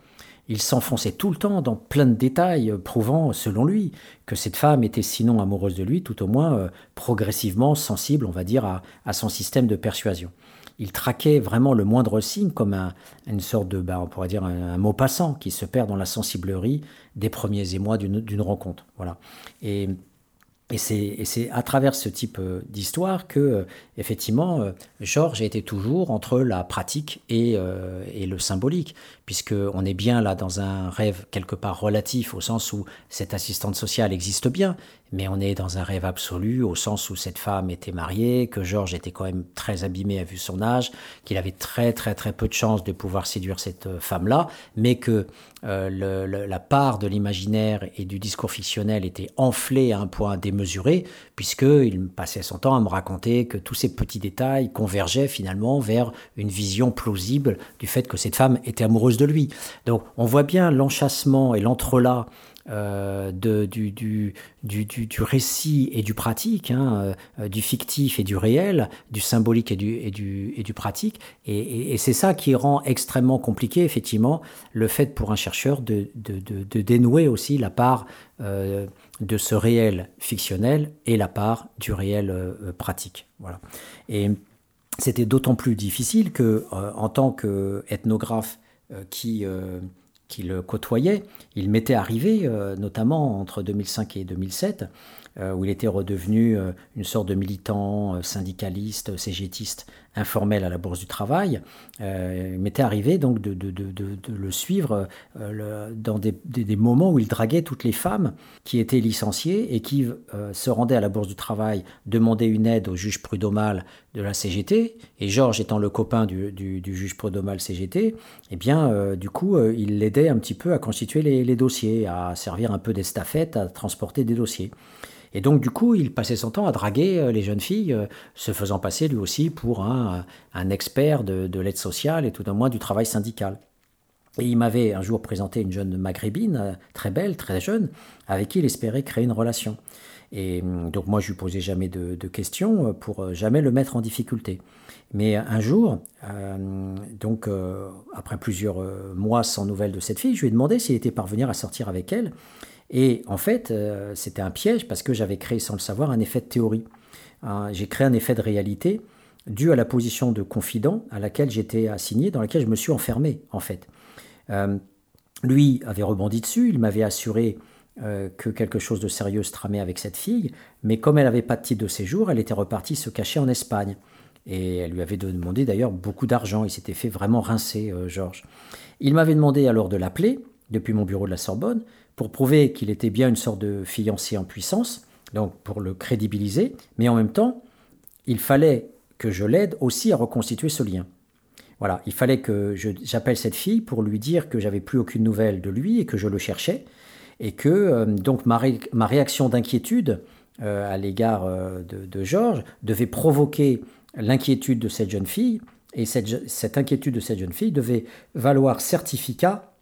Il s'enfonçait tout le temps dans plein de détails, euh, prouvant, selon lui, que cette femme était sinon amoureuse de lui, tout au moins euh, progressivement sensible, on va dire, à, son système de persuasion. Il traquait vraiment le moindre signe comme une sorte de, bah, on pourrait dire, un, mot passant qui se perd dans la sensiblerie des premiers émois d'une rencontre. Voilà. Et et c'est à travers ce type euh, d'histoire que, euh, effectivement, euh, Georges a été toujours entre la pratique et, et le symbolique, puisqu'on est bien là dans un rêve quelque part relatif, au sens où cette assistante sociale existe bien, mais on est dans un rêve absolu, au sens où cette femme était mariée, que Georges était quand même très abîmé à vu son âge, qu'il avait très très très peu de chances de pouvoir séduire cette femme-là, mais que la part de l'imaginaire et du discours fictionnel était enflée à un point démesuré, puisqu'il passait son temps à me raconter que tous ces petits détails convergeaient finalement vers une vision plausible du fait que cette femme était amoureuse de lui. Donc on voit bien l'enchassement et l'entrelac euh, de, du, du, du, du, récit et du pratique, hein, euh, du fictif et du réel, du symbolique et du, et du, et du pratique. Et, c'est ça qui rend extrêmement compliqué, effectivement, le fait pour un chercheur de, de, de dénouer aussi la part euh, de ce réel fictionnel et la part du réel pratique. Voilà. Et c'était d'autant plus difficile que, en tant qu'ethnographe qui qu'il côtoyait. Il m'était arrivé, euh, notamment entre 2005 et 2007, euh, où il était redevenu euh, une sorte de militant syndicaliste, cégétiste informel à la Bourse du Travail. il m'était arrivé donc de, le suivre dans des, moments où il draguait toutes les femmes qui étaient licenciées et qui se rendaient à la Bourse du Travail demander une aide au juge prud'homal de la CGT. Et Georges étant le copain du, juge prud'homal CGT, eh bien, du coup, il l'aidait un petit peu à constituer les, les dossiers, à servir un peu d'estafette, à transporter des dossiers. Et donc, du coup, il passait son temps à draguer euh, les jeunes filles, euh, se faisant passer lui aussi pour un, expert de, l'aide sociale et tout au moins du travail syndical. Et il m'avait un jour présenté une jeune maghrébine, euh, très belle, très jeune, avec qui il espérait créer une relation. Et donc moi, je lui posais jamais de, questions pour jamais le mettre en difficulté. Mais un jour, donc après plusieurs mois sans nouvelles de cette fille, je lui ai demandé s'il était parvenu à sortir avec elle. Et en fait, euh, c'était un piège parce que j'avais créé sans le savoir un effet de théorie. Euh, j'ai créé un effet de réalité dû à la position de confident à laquelle j'étais assigné, dans laquelle je me suis enfermé en fait. Euh, lui avait rebondi dessus, il m'avait assuré que quelque chose de sérieux se tramait avec cette fille, mais comme elle n'avait pas de titre de séjour, elle était repartie se cacher en Espagne. Et elle lui avait demandé d'ailleurs beaucoup d'argent, il s'était fait vraiment rincer, Georges. Il m'avait demandé alors de l'appeler, depuis mon bureau de la Sorbonne, pour prouver qu'il était bien une sorte de fiancé en puissance, donc pour le crédibiliser, mais en même temps, il fallait que je l'aide aussi à reconstituer ce lien. Voilà, il fallait que j'appelle cette fille pour lui dire que j'avais plus aucune nouvelle de lui et que je le cherchais, et que euh, donc ma, réaction d'inquiétude euh, à l'égard euh, de, Georges devait provoquer l'inquiétude de cette jeune fille, et cette inquiétude de cette jeune fille devait valoir certificat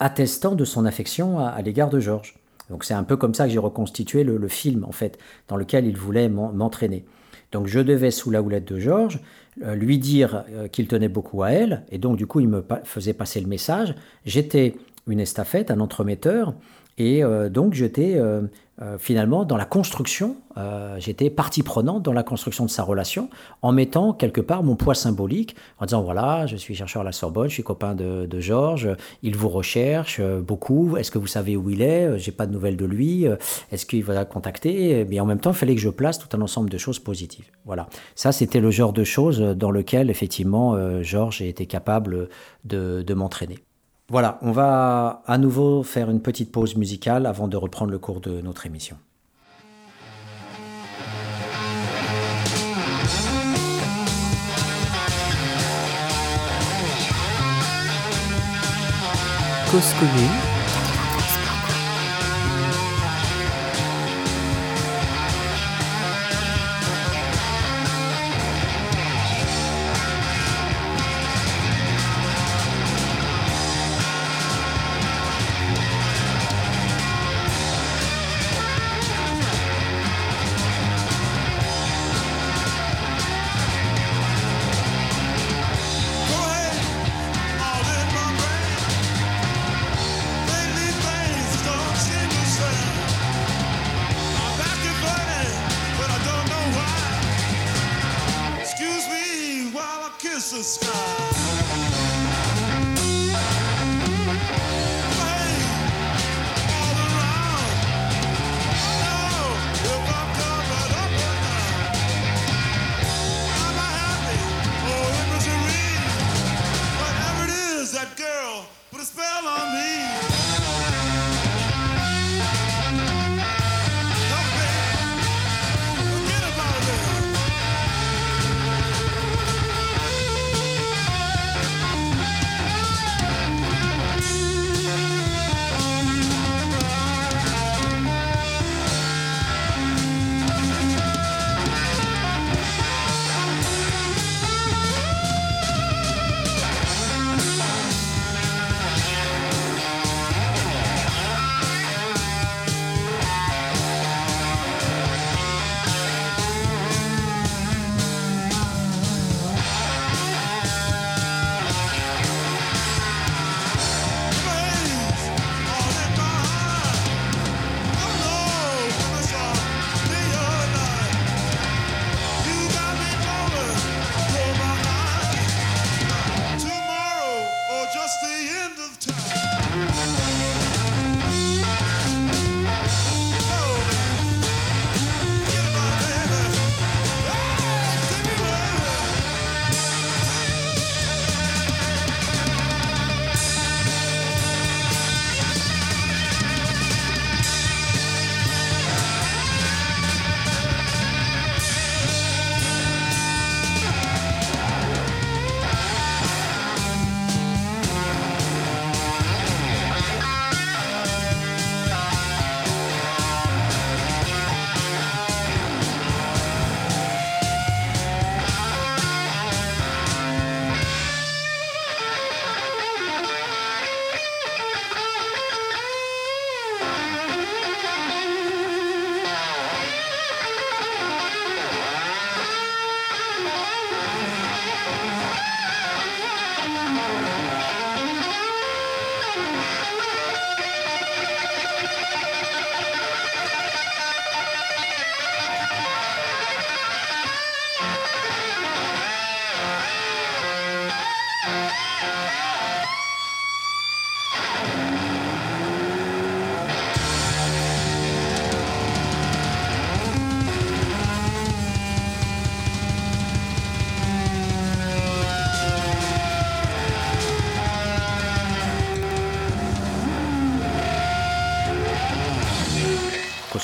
attestant de son affection à, l'égard de Georges. Donc c'est un peu comme ça que j'ai reconstitué le, film, en fait, dans lequel il voulait m'entraîner. Donc je devais, sous la houlette de Georges, euh, lui dire euh, qu'il tenait beaucoup à elle, et donc du coup il me faisait passer le message. J'étais une estafette, un entremetteur, et euh, donc j'étais euh, euh, finalement dans la construction, j'étais partie prenante dans la construction de sa relation, en mettant quelque part mon poids symbolique, en disant voilà, je suis chercheur à la Sorbonne, je suis copain de, Georges, il vous recherche beaucoup, est-ce que vous savez où il est J'ai pas de nouvelles de lui, est-ce qu'il va contacter Mais en même temps, il fallait que je place tout un ensemble de choses positives. Voilà, ça c'était le genre de choses dans lequel effectivement Georges était capable de m'entraîner. Voilà, on va à nouveau faire une petite pause musicale avant de reprendre le cours de notre émission.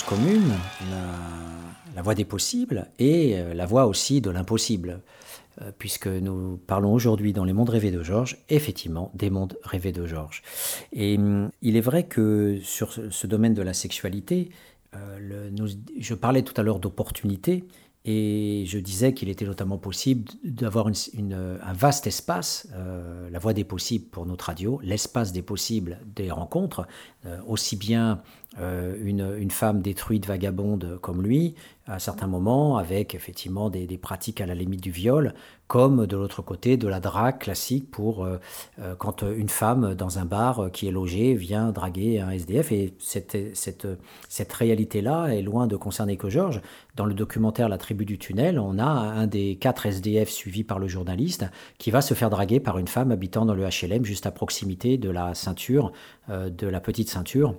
Commune, la, voie des possibles et euh, la voie aussi de l'impossible, euh, puisque nous parlons aujourd'hui dans les mondes rêvés de Georges, effectivement, des mondes rêvés de Georges. Et hum, il est vrai que sur ce domaine de la sexualité, je parlais tout à l'heure d'opportunité, et je disais qu'il était notamment possible d'avoir un vaste espace, euh, la voie des possibles pour notre radio, l'espace des possibles des rencontres, euh, aussi bien euh, une, femme détruite, vagabonde comme lui, à certains moments, avec effectivement des, pratiques à la limite du viol, comme de l'autre côté de la drague classique pour euh, euh, quand une femme dans un bar qui est logée vient draguer un SDF. Et cette, cette, cette réalité-là est loin de concerner que Georges. Dans le documentaire La tribu du tunnel, on a un des quatre SDF suivis par le journaliste qui va se faire draguer par une femme habitant dans le HLM juste à proximité de la ceinture, de la petite ceinture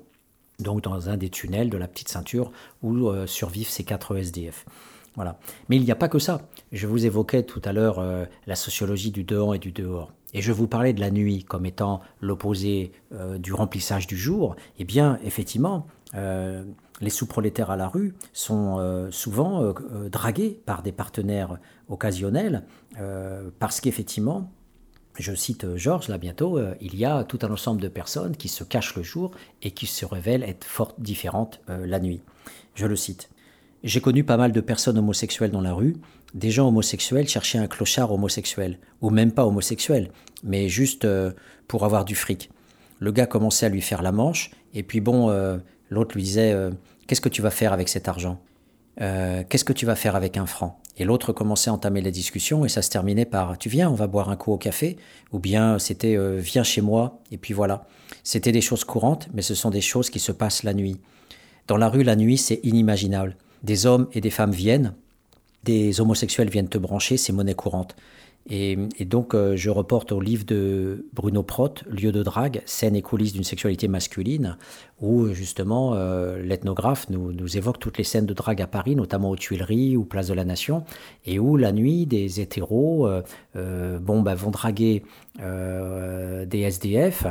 donc dans un des tunnels de la petite ceinture où euh, survivent ces quatre SDF. Voilà. Mais il n'y a pas que ça. Je vous évoquais tout à l'heure euh, la sociologie du dehors et du dehors. Et je vous parlais de la nuit comme étant l'opposé euh, du remplissage du jour. Eh bien, effectivement, les sous-prolétaires à la rue sont souvent dragués par des partenaires occasionnels parce qu'effectivement, je cite euh, Georges, là bientôt, euh, il y a tout un ensemble de personnes qui se cachent le jour et qui se révèlent être fort différentes euh, la nuit. Je le cite. J'ai connu pas mal de personnes homosexuelles dans la rue. Des gens homosexuels cherchaient un clochard homosexuel, ou même pas homosexuel, mais juste pour avoir du fric. Le gars commençait à lui faire la manche, et puis bon, l'autre lui disait Qu'est-ce que tu vas faire avec cet argent? Qu'est-ce que tu vas faire avec un franc et l'autre commençait à entamer la discussion et ça se terminait par tu viens, on va boire un coup au café, ou bien c'était euh, viens chez moi, et puis voilà. C'était des choses courantes, mais ce sont des choses qui se passent la nuit. Dans la rue, la nuit, c'est inimaginable. Des hommes et des femmes viennent, des homosexuels viennent te brancher, c'est monnaie courante. Et, donc, euh, je reporte au livre de Bruno Proth, Lieu de drague, scène et coulisses d'une sexualité masculine, où justement euh, l'ethnographe nous, nous, évoque toutes les scènes de drague à Paris, notamment aux Tuileries ou Place de la Nation, et où la nuit, des hétéros euh, bon, bah, vont draguer des SDF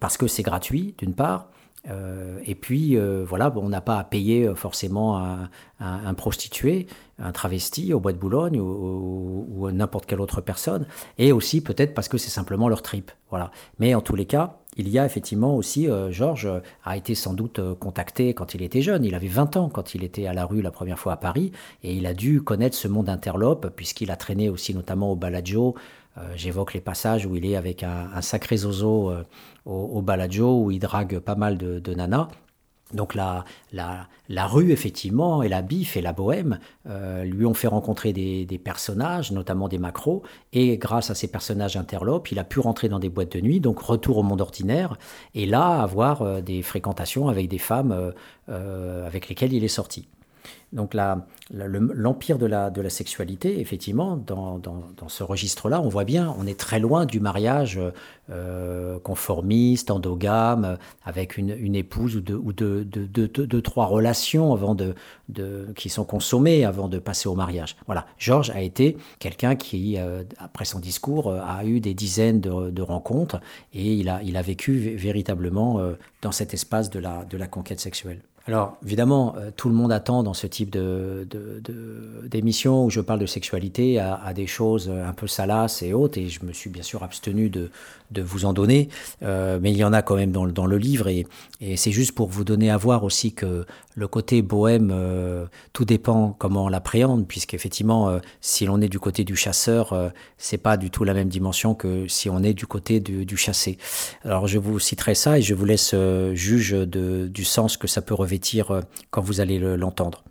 parce que c'est gratuit, d'une part, euh, et puis, euh, voilà, on n'a pas à payer euh, forcément un, un, prostitué, un travesti au Bois de Boulogne ou, n'importe quelle autre personne. Et aussi peut-être parce que c'est simplement leur trip. Voilà. Mais en tous les cas, il y a effectivement aussi, Georges a été sans doute contacté quand il était jeune. Il avait 20 ans quand il était à la rue la première fois à Paris. Et il a dû connaître ce monde interlope puisqu'il a traîné aussi notamment au Balaggio euh, j'évoque les passages où il est avec un, sacré zozo euh, au, au où il drague pas mal de, nanas. Donc la, la, la, rue, effectivement, et la bif et la bohème euh, lui ont fait rencontrer des, personnages, notamment des macros, et grâce à ces personnages interlopes, il a pu rentrer dans des boîtes de nuit, donc retour au monde ordinaire, et là avoir des fréquentations avec des femmes avec lesquelles il est sorti. Donc l'empire de la, sexualité, effectivement, dans, ce registre-là, on voit bien, on est très loin du mariage euh, conformiste, endogame, avec une, épouse ou deux ou trois relations avant de, qui sont consommées avant de passer au mariage. Voilà, Georges a été quelqu'un qui, euh, après son discours, euh, a eu des dizaines de, rencontres et il a, vécu véritablement dans cet espace de la conquête sexuelle. Alors, évidemment, euh, tout le monde attend dans ce type de, d'émission où je parle de sexualité à, des choses un peu salaces et autres, et je me suis bien sûr abstenu de, de vous en donner, euh, mais il y en a quand même dans, dans le livre, et, et c'est juste pour vous donner à voir aussi que le côté bohème, euh, tout dépend comment on l'appréhende, puisqu'effectivement, euh, si l'on est du côté du chasseur, euh, c'est pas du tout la même dimension que si on est du côté du, du chassé. Alors je vous citerai ça et je vous laisse juge de, du sens que ça peut revêtir quand vous allez l'entendre.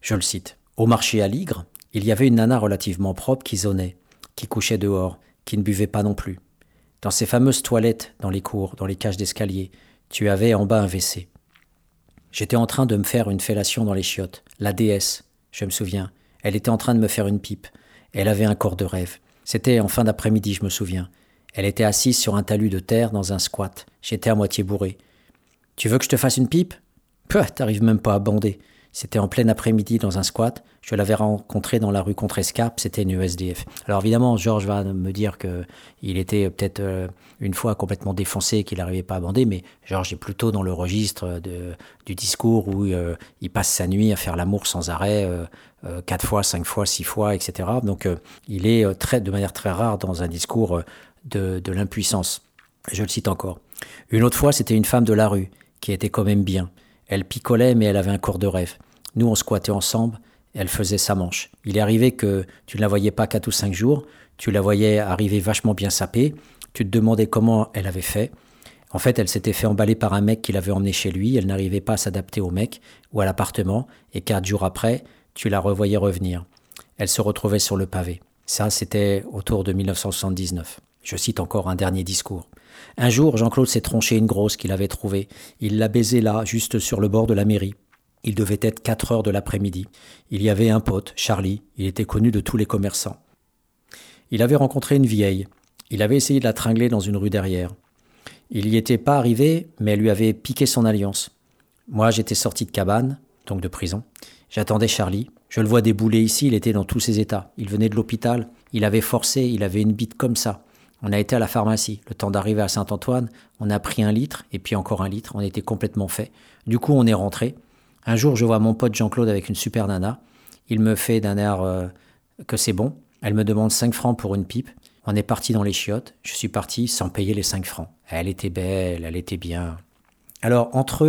Je le cite. Au marché à Ligre, il y avait une nana relativement propre qui zonnait, qui couchait dehors, qui ne buvait pas non plus. Dans ces fameuses toilettes, dans les cours, dans les cages d'escalier, tu avais en bas un WC. J'étais en train de me faire une fellation dans les chiottes. La déesse, je me souviens. Elle était en train de me faire une pipe. Elle avait un corps de rêve. C'était en fin d'après-midi, je me souviens. Elle était assise sur un talus de terre dans un squat. J'étais à moitié bourré. Tu veux que je te fasse une pipe? Peu, t'arrives même pas à bander. C'était en plein après-midi dans un squat. Je l'avais rencontré dans la rue Contrescarpe, c'était une ESDF. Alors évidemment, Georges va me dire que il était peut-être euh, une fois complètement défoncé, qu'il n'arrivait pas à bander, mais Georges est plutôt dans le registre du discours où euh, il passe sa nuit à faire l'amour sans arrêt, euh, quatre fois, cinq fois, six fois, etc. Donc il est de manière très rare dans un discours de l'impuissance. Je le cite encore. Une autre fois, c'était une femme de la rue qui était quand même bien. Elle picolait, mais elle avait un corps de rêve. Nous, on squattait ensemble, elle faisait sa manche. Il est arrivé que tu ne la voyais pas quatre ou cinq jours, tu la voyais arriver vachement bien sapée, tu te demandais comment elle avait fait. En fait, elle s'était fait emballer par un mec qui l'avait emmenée chez lui, elle n'arrivait pas à s'adapter au mec ou à l'appartement, et quatre jours après, tu la revoyais revenir. Elle se retrouvait sur le pavé. Ça, c'était autour de 1979. Je cite encore un dernier discours. Un jour, Jean-Claude s'est tronché une grosse qu'il avait trouvée. Il l'a baisée là, juste sur le bord de la mairie. Il devait être 4 heures de l'après-midi. Il y avait un pote, Charlie. Il était connu de tous les commerçants. Il avait rencontré une vieille. Il avait essayé de la tringler dans une rue derrière. Il n'y était pas arrivé, mais elle lui avait piqué son alliance. Moi, j'étais sorti de cabane, donc de prison. J'attendais Charlie. Je le vois débouler ici, il était dans tous ses états. Il venait de l'hôpital, il avait forcé, il avait une bite comme ça. On a été à la pharmacie. Le temps d'arriver à Saint-Antoine, on a pris un litre et puis encore un litre. On était complètement fait. Du coup, on est rentré. Un jour, je vois mon pote Jean-Claude avec une super nana. Il me fait d'un air euh, que c'est bon. Elle me demande 5 francs pour une pipe. On est parti dans les chiottes. Je suis parti sans payer les 5 francs. Elle était belle, elle était bien. Alors, entre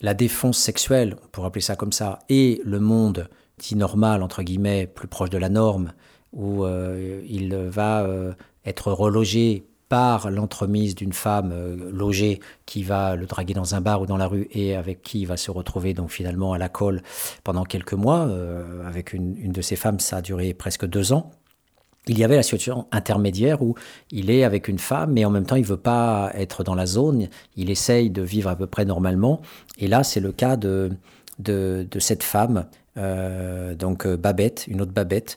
la défense sexuelle, on pourrait appeler ça comme ça, et le monde dit normal, entre guillemets, plus proche de la norme, où euh, il va euh, être relogé par l'entremise d'une femme euh, logée qui va le draguer dans un bar ou dans la rue et avec qui il va se retrouver donc finalement à la colle pendant quelques mois. Euh, avec une, une, de ces femmes, ça a duré presque deux ans. Il y avait la situation intermédiaire où il est avec une femme, mais en même temps il veut pas être dans la zone. Il essaye de vivre à peu près normalement. Et là, c'est le cas de, de, de cette femme, euh, donc Babette, une autre Babette,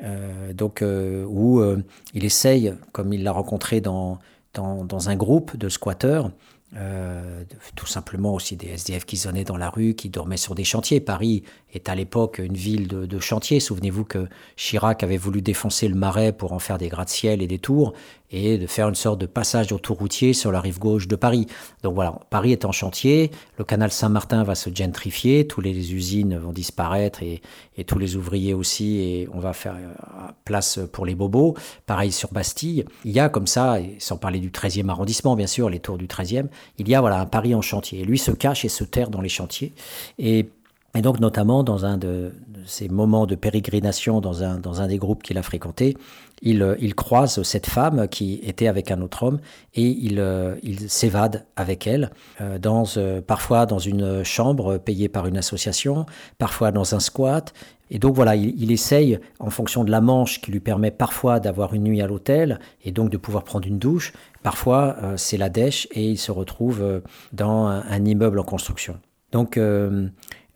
donc, euh, où euh, il essaye, comme il l'a rencontré dans, dans, un groupe de squatteurs, euh, tout simplement aussi des SDF qui zonaient dans la rue, qui dormaient sur des chantiers. Paris est à l'époque une ville de, de chantiers. Souvenez-vous que Chirac avait voulu défoncer le marais pour en faire des gratte-ciel et des tours et de faire une sorte de passage autoroutier sur la rive gauche de Paris. Donc voilà, Paris est en chantier, le canal Saint-Martin va se gentrifier, toutes les usines vont disparaître et, tous les ouvriers aussi, et on va faire euh, place pour les bobos. Pareil sur Bastille. Il y a comme ça, sans parler du 13e arrondissement bien sûr, les tours du 13e, il y a voilà un Paris en chantier. Et lui se cache et se terre dans les chantiers. Et et donc, notamment, dans un de, ces moments de pérégrination dans un, dans un des groupes qu'il a fréquenté, il, il, croise cette femme qui était avec un autre homme et il, il s'évade avec elle, euh, dans, parfois dans une chambre payée par une association, parfois dans un squat. Et donc voilà, il, essaye, en fonction de la manche qui lui permet parfois d'avoir une nuit à l'hôtel et donc de pouvoir prendre une douche, parfois euh, c'est la dèche et il se retrouve euh, dans un, immeuble en construction. Donc euh,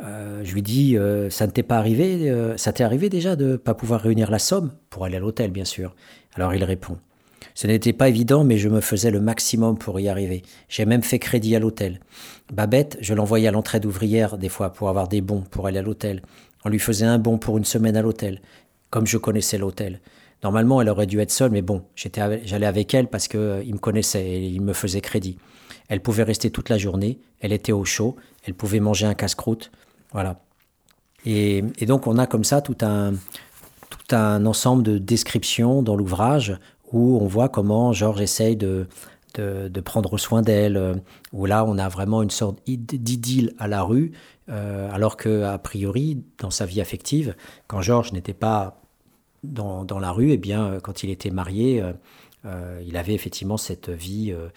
euh, je lui dis, euh, ça ne t'est pas arrivé, euh, ça t'est arrivé déjà de ne pas pouvoir réunir la somme pour aller à l'hôtel, bien sûr. Alors il répond, ce n'était pas évident, mais je me faisais le maximum pour y arriver. J'ai même fait crédit à l'hôtel. Babette, je l'envoyais à l'entraide ouvrière des fois pour avoir des bons pour aller à l'hôtel. On lui faisait un bon pour une semaine à l'hôtel, comme je connaissais l'hôtel. Normalement, elle aurait dû être seule, mais bon, j'allais avec elle parce qu'il me connaissait et il me faisait crédit. Elle pouvait rester toute la journée, elle était au chaud, elle pouvait manger un casse-croûte. Voilà. Et, donc on a comme ça tout un, tout un ensemble de descriptions dans l'ouvrage où on voit comment Georges essaye de, de, prendre soin d'elle, où là on a vraiment une sorte d'idylle à la rue, euh, alors que a priori dans sa vie affective, quand Georges n'était pas dans, dans, la rue, et eh bien quand il était marié, euh, euh, il avait effectivement cette vie, euh,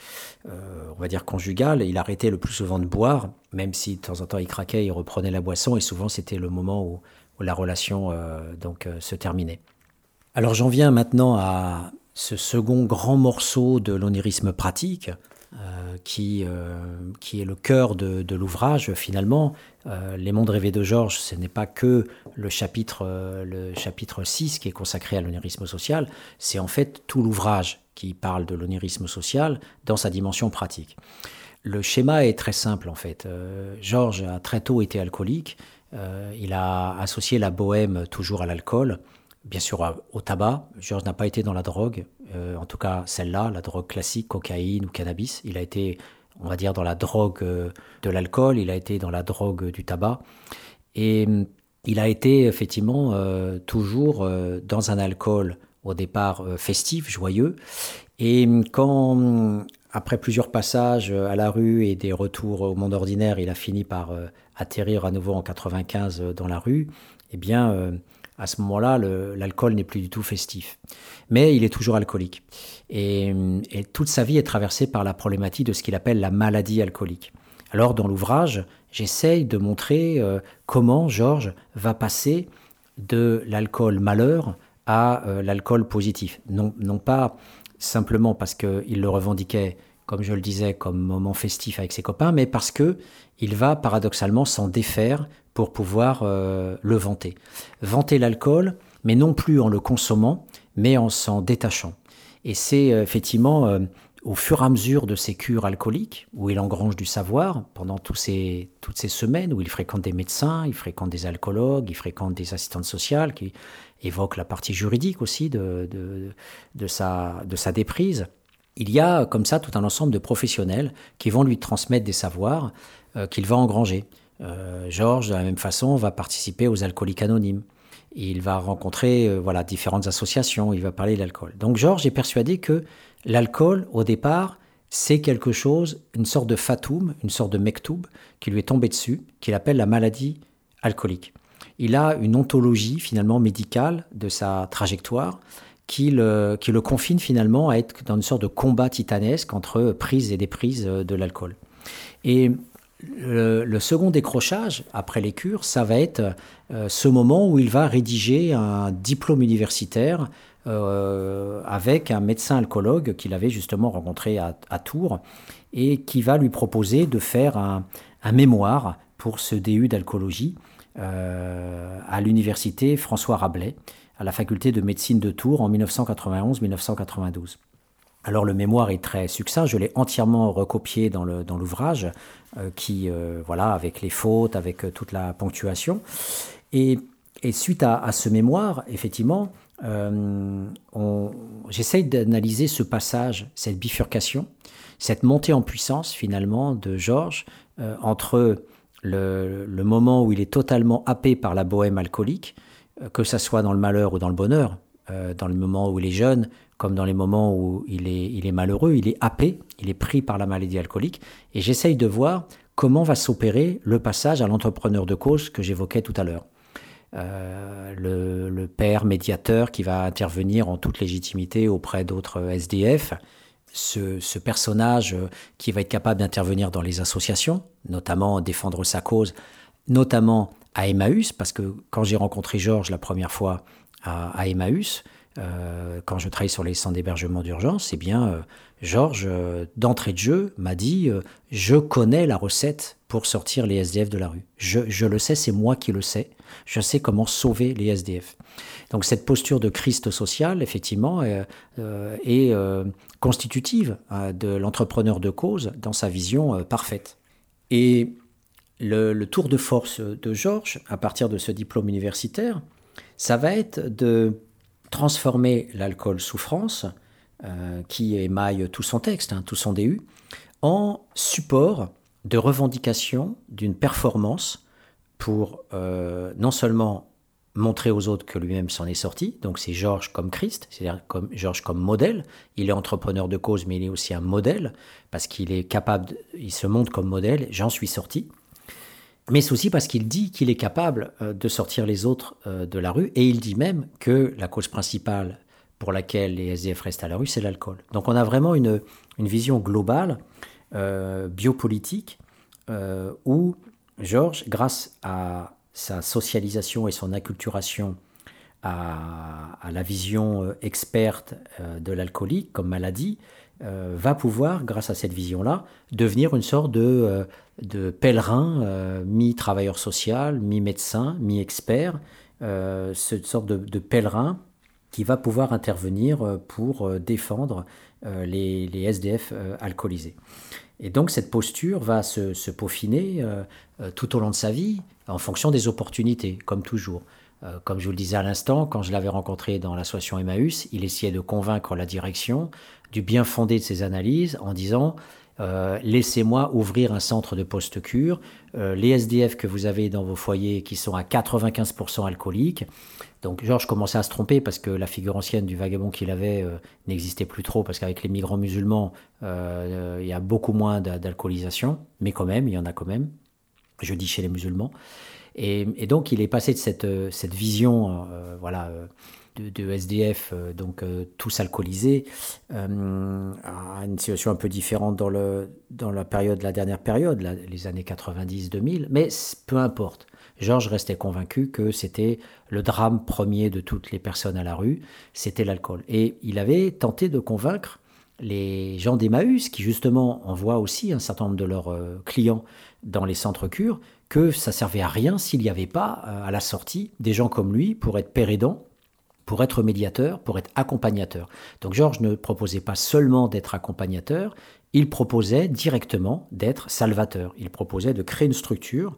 euh, on va dire, conjugale. Il arrêtait le plus souvent de boire, même si de temps en temps il craquait, il reprenait la boisson, et souvent c'était le moment où, où la relation donc, se terminait. Alors j'en viens maintenant à ce second grand morceau de l'onirisme pratique, qui, qui est le cœur de, l'ouvrage finalement. Les mondes rêvés de Georges, ce n'est pas que le chapitre, le chapitre 6 qui est consacré à l'onirisme social, c'est en fait tout l'ouvrage qui parle de l'onirisme social dans sa dimension pratique. Le schéma est très simple en fait. Euh, Georges a très tôt été alcoolique. il a associé la bohème toujours à l'alcool, bien sûr au tabac. Georges n'a pas été dans la drogue, en tout cas celle-là, la drogue classique, cocaïne ou cannabis. Il a été, on va dire, dans la drogue de l'alcool, il a été dans la drogue du tabac. Et il a été effectivement toujours dans un alcool au départ festif, joyeux. Et quand après plusieurs passages euh, à la rue et des retours au monde ordinaire, il a fini par euh, atterrir à nouveau en 95 euh, dans la rue, eh bien, à ce moment-là, l'alcool n'est plus du tout festif. Mais il est toujours alcoolique. Et, toute sa vie est traversée par la problématique de ce qu'il appelle la maladie alcoolique. Alors, dans l'ouvrage, j'essaye de montrer comment Georges va passer de l'alcool malheur à l'alcool positif. Non, non pas simplement parce qu'il le revendiquait, comme je le disais, comme moment festif avec ses copains, mais parce que il va paradoxalement s'en défaire pour pouvoir euh, le vanter. Vanter l'alcool, mais non plus en le consommant, mais en s'en détachant. Et c'est euh, effectivement euh, au fur et à mesure de ses cures alcooliques, où il engrange du savoir pendant toutes ces semaines, où il fréquente des médecins, il fréquente des alcoologues, il fréquente des assistantes sociales qui évoquent la partie juridique aussi de sa déprise. Il y a comme ça tout un ensemble de professionnels qui vont lui transmettre des savoirs euh, qu'il va engranger. Euh, Georges, de la même façon, va participer aux alcooliques anonymes. Il va rencontrer euh, voilà différentes associations, il va parler de l'alcool. Donc Georges est persuadé que L'alcool, au départ, c'est quelque chose, une sorte de fatoum, une sorte de mektoub qui lui est tombé dessus, qu'il appelle la maladie alcoolique. Il a une ontologie finalement médicale de sa trajectoire qui le, confine finalement à être dans une sorte de combat titanesque entre prise et déprise de l'alcool. Et le, second décrochage, après les cures, ça va être euh, ce moment où il va rédiger un diplôme universitaire euh, avec un médecin alcoologue qu'il avait justement rencontré à, Tours et qui va lui proposer de faire un, mémoire pour ce DU d'alcoolologie euh, à l'université François Rabelais, à la faculté de médecine de Tours en 1991-1992. Alors le mémoire est très succinct, je l'ai entièrement recopié dans l'ouvrage, euh, qui voilà avec les fautes, avec toute la ponctuation. Et, suite à, ce mémoire, effectivement, euh, j'essaye d'analyser ce passage, cette bifurcation, cette montée en puissance finalement de Georges euh, entre le, moment où il est totalement happé par la bohème alcoolique, euh, que ce soit dans le malheur ou dans le bonheur, dans le moment où il est jeune, comme dans les moments où il est, il est malheureux, il est happé, il est pris par la maladie alcoolique, et j'essaye de voir comment va s'opérer le passage à l'entrepreneur de cause que j'évoquais tout à l'heure. Euh, le, père médiateur qui va intervenir en toute légitimité auprès d'autres SDF, ce, personnage euh, qui va être capable d'intervenir dans les associations, notamment défendre sa cause, notamment à Emmaüs, parce que quand j'ai rencontré Georges la première fois à, Emmaüs, euh, quand je travaille sur les centres d'hébergement d'urgence, c'est bien Georges, d'entrée de jeu, m'a dit Je connais la recette pour sortir les SDF de la rue. je le sais, c'est moi qui le sais je sais comment sauver les SDF. Donc cette posture de Christ social, effectivement, euh, euh, est euh, constitutive de l'entrepreneur de cause dans sa vision parfaite. Et le, tour de force de Georges, à partir de ce diplôme universitaire, ça va être de transformer l'alcool souffrance, qui émaille tout son texte, hein, tout son DU, en support de revendication d'une performance pour euh, non seulement montrer aux autres que lui-même s'en est sorti, donc c'est Georges comme Christ, c'est-à-dire comme Georges comme modèle, il est entrepreneur de cause, mais il est aussi un modèle, parce qu'il est capable, il se montre comme modèle, j'en suis sorti, mais c'est aussi parce qu'il dit qu'il est capable euh, de sortir les autres euh, de la rue, et il dit même que la cause principale pour laquelle les SDF restent à la rue, c'est l'alcool. Donc on a vraiment une, une vision globale, biopolitique, où Georges, grâce à sa socialisation et son acculturation à, la vision euh, experte euh, de l'alcoolique comme maladie, euh, va pouvoir, grâce à cette vision-là, devenir une sorte de, pèlerin, mi-travailleur social, mi-médecin, mi-expert, cette sorte de, pèlerin qui va pouvoir intervenir pour défendre les, SDF alcoolisés. Et donc cette posture va se, peaufiner tout au long de sa vie en fonction des opportunités, comme toujours. comme je vous le disais à l'instant, quand je l'avais rencontré dans l'association Emmaüs, il essayait de convaincre la direction du bien fondé de ses analyses en disant euh, laissez-moi ouvrir un centre de post-cure. Euh, les SDF que vous avez dans vos foyers qui sont à 95% alcooliques. Donc Georges commençait à se tromper parce que la figure ancienne du vagabond qu'il avait euh, n'existait plus trop parce qu'avec les migrants musulmans, il y a beaucoup moins d'alcoolisation, mais quand même, il y en a quand même. Je dis chez les musulmans. Et, donc il est passé de cette, cette vision, voilà de, SDF, euh, donc euh, tous alcoolisés, euh, à une situation un peu différente dans, le, dans la période, la dernière période, les années 90-2000, mais peu importe. Georges restait convaincu que c'était le drame premier de toutes les personnes à la rue, c'était l'alcool. Et il avait tenté de convaincre les gens d'Emmaüs, qui justement envoient aussi un certain nombre de leurs clients dans les centres cures, que ça servait à rien s'il n'y avait pas à la sortie des gens comme lui pour être père pour être médiateur, pour être accompagnateur. Donc Georges ne proposait pas seulement d'être accompagnateur, il proposait directement d'être salvateur. Il proposait de créer une structure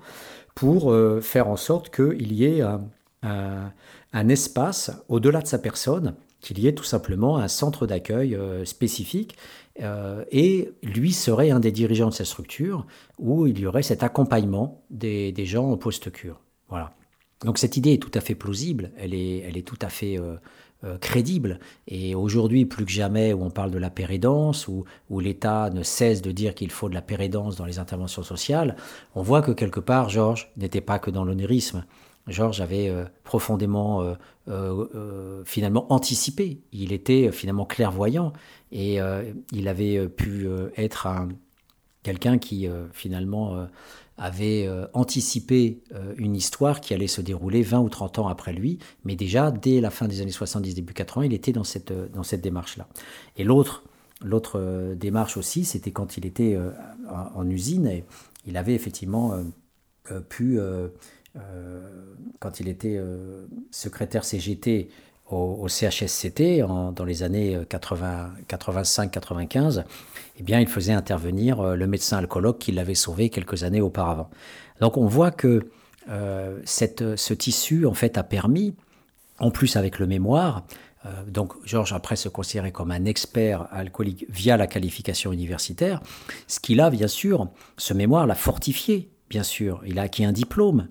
pour euh, faire en sorte qu'il y ait un, espace au-delà de sa personne, qu'il y ait tout simplement un centre d'accueil euh, spécifique. Euh, et lui serait un des dirigeants de cette structure où il y aurait cet accompagnement des, des gens en post-cure. Voilà. Donc cette idée est tout à fait plausible, elle est, elle est tout à fait euh, euh, crédible. Et aujourd'hui, plus que jamais, où on parle de la pérédance, où, où l'État ne cesse de dire qu'il faut de la pérédance dans les interventions sociales, on voit que quelque part, Georges n'était pas que dans l'onérisme. Georges avait euh, profondément, finalement, anticipé. Il était finalement clairvoyant et il avait pu être quelqu'un qui, finalement, avait euh, anticipé euh, une histoire qui allait se dérouler 20 ou 30 ans après lui, mais déjà dès la fin des années 70, début 80, il était dans cette, euh, dans cette démarche-là. Et l'autre, démarche aussi, c'était quand il était en, usine, et il avait effectivement pu, quand il était secrétaire CGT au, CHSCT dans les années 85-95, eh bien, il faisait intervenir euh, le médecin alcoologue qui l'avait sauvé quelques années auparavant. Donc on voit que euh, cette, ce tissu en fait a permis, en plus avec le mémoire, euh, donc Georges après se considérait comme un expert alcoolique via la qualification universitaire, ce qu'il a bien sûr, ce mémoire l'a fortifié, bien sûr, il a acquis un diplôme.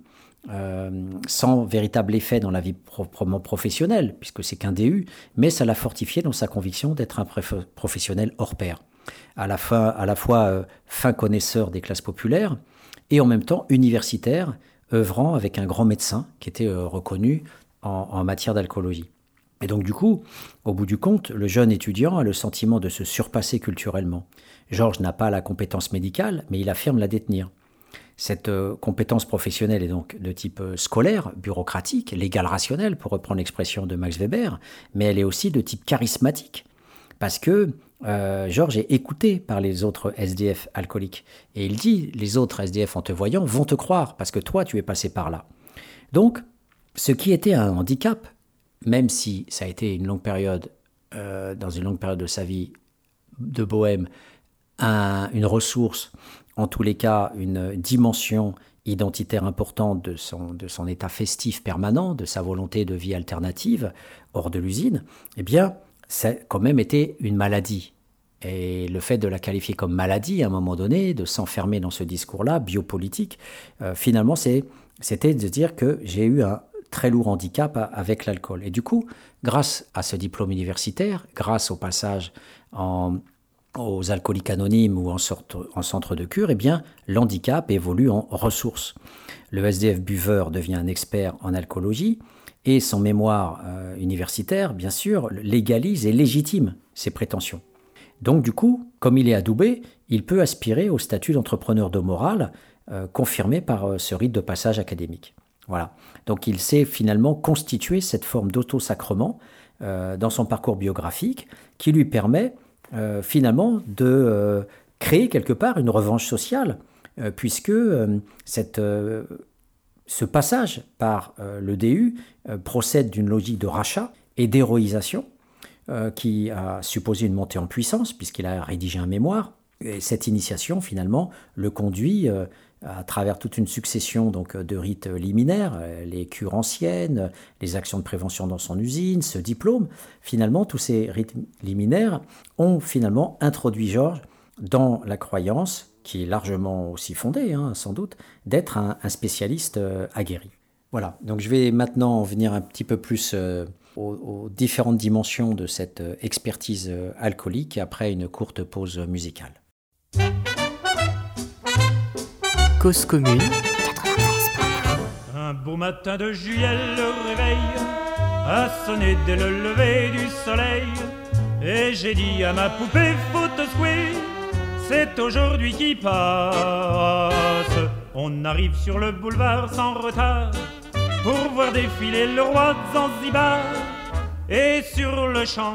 Sans véritable effet dans la vie proprement professionnelle, puisque c'est qu'un DU, mais ça l'a fortifié dans sa conviction d'être un professionnel hors pair à la, fois euh, fin connaisseur des classes populaires et en même temps universitaire, œuvrant avec un grand médecin qui était euh, reconnu en, matière d'alcoolologie. Et donc du coup, au bout du compte, le jeune étudiant a le sentiment de se surpasser culturellement. Georges n'a pas la compétence médicale, mais il affirme la détenir. Cette euh, compétence professionnelle est donc de type scolaire, bureaucratique, légal rationnel, pour reprendre l'expression de Max Weber, mais elle est aussi de type charismatique, parce que euh, Georges est écouté par les autres SDF alcooliques. Et il dit, les autres SDF en te voyant vont te croire, parce que toi, tu es passé par là. Donc, ce qui était un handicap, même si ça a été une longue période, euh, dans une longue période de sa vie de bohème, une ressource, en tous les cas une dimension identitaire importante de son, état festif permanent, de sa volonté de vie alternative hors de l'usine, eh bien, ça a quand même été une maladie. Et le fait de la qualifier comme maladie à un moment donné, de s'enfermer dans ce discours-là, biopolitique, euh, finalement, c'était de dire que j'ai eu un très lourd handicap avec l'alcool. Et du coup, grâce à ce diplôme universitaire, grâce au passage aux alcooliques anonymes ou en, en centre de cure, eh bien, l'handicap évolue en ressources. Le SDF buveur devient un expert en alcoolologie et son mémoire euh, universitaire, bien sûr, légalise et légitime ses prétentions. Donc du coup, comme il est adoubé, il peut aspirer au statut d'entrepreneur de morale euh, confirmé par euh, ce rite de passage académique. Voilà. Donc il s'est finalement constitué cette forme d'auto-sacrement dans son parcours biographique qui lui permet finalement de créer quelque part une revanche sociale, puisque cette ce passage par euh, le DU euh, procède d'une logique de rachat et d'héroïsation euh, qui a supposé une montée en puissance puisqu'il a rédigé un mémoire Et cette initiation, finalement, le conduit à travers toute une succession donc, de rites liminaires, les cures anciennes, les actions de prévention dans son usine, ce diplôme. Finalement, tous ces rites liminaires ont finalement introduit Georges dans la croyance, qui est largement aussi fondée, hein, sans doute, d'être un, spécialiste euh, aguerri. Voilà, donc je vais maintenant venir un petit peu plus euh, aux, différentes dimensions de cette euh, expertise alcoolique après une courte pause musicale.
Cause commune.
Un beau matin de juillet, le réveil a sonné dès le lever du soleil. Et j'ai dit à ma poupée, faut te c'est aujourd'hui qui passe. On arrive sur le boulevard sans retard pour voir défiler le roi Zanzibar. Et sur le champ,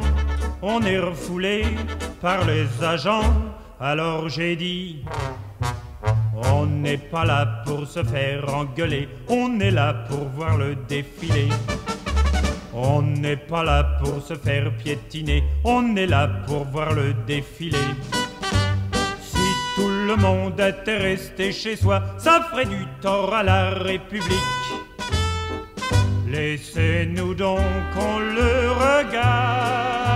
on est refoulé par les agents. Alors j'ai dit, on n'est pas là pour se faire engueuler, on est là pour voir le défilé. On n'est pas là pour se faire piétiner, on est là pour voir le défilé le monde était resté chez soi, ça ferait du tort à la République. Laissez-nous donc qu'on le regarde.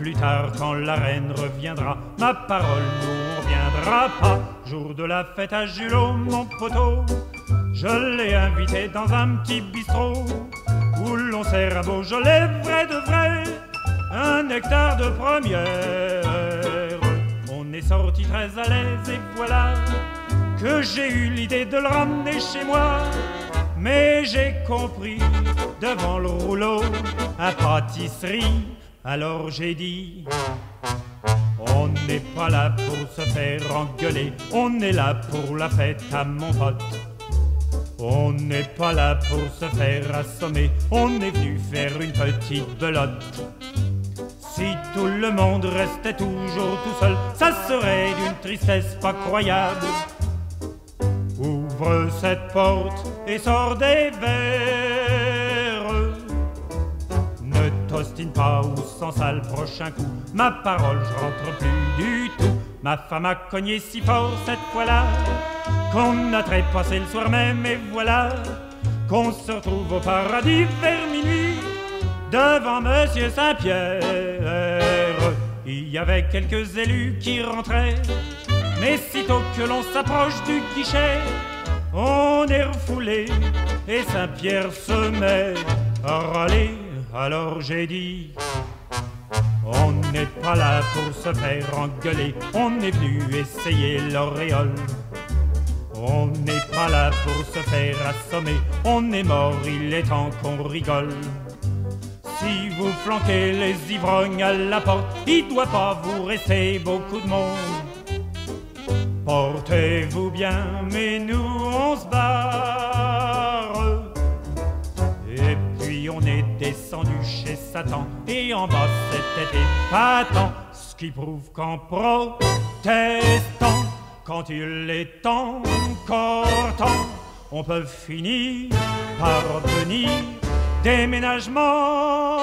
Plus tard quand la reine reviendra, ma parole nous reviendra pas. Jour de la fête à Julot, mon poteau, je l'ai invité dans un petit bistrot où l'on sert à Beaujolais vrai de vrai un nectar de première. On est sorti très à l'aise et voilà que j'ai eu l'idée de le ramener chez moi. Mais j'ai compris devant le rouleau à pâtisserie. Alors j'ai dit, on n'est pas là pour se faire engueuler, on est là pour la fête à mon pote. On n'est pas là pour se faire assommer, on est venu faire une petite belote. Si tout le monde restait toujours tout seul, ça serait d'une tristesse pas croyable. Ouvre cette porte et sors des verres. Ne t'ostine pas ou sans ça le prochain coup. Ma parole, je rentre plus du tout. Ma femme a cogné si fort cette fois-là qu'on a trépassé le soir même et voilà qu'on se retrouve au paradis vers minuit devant Monsieur Saint-Pierre. Il y avait quelques élus qui rentraient, mais sitôt que l'on s'approche du guichet, on est refoulé et Saint-Pierre se met à râler. Alors j'ai dit, on n'est pas là pour se faire engueuler, on est venu essayer l'auréole. On n'est pas là pour se faire assommer, on est mort, il est temps qu'on rigole. Si vous flanquez les ivrognes à la porte, il doit pas vous rester beaucoup de monde. Portez-vous bien, mais nous on se barre. Descendu chez Satan, et en bas c'était épatant, ce qui prouve qu'en protestant, quand il est encore temps, on peut finir par venir déménagement.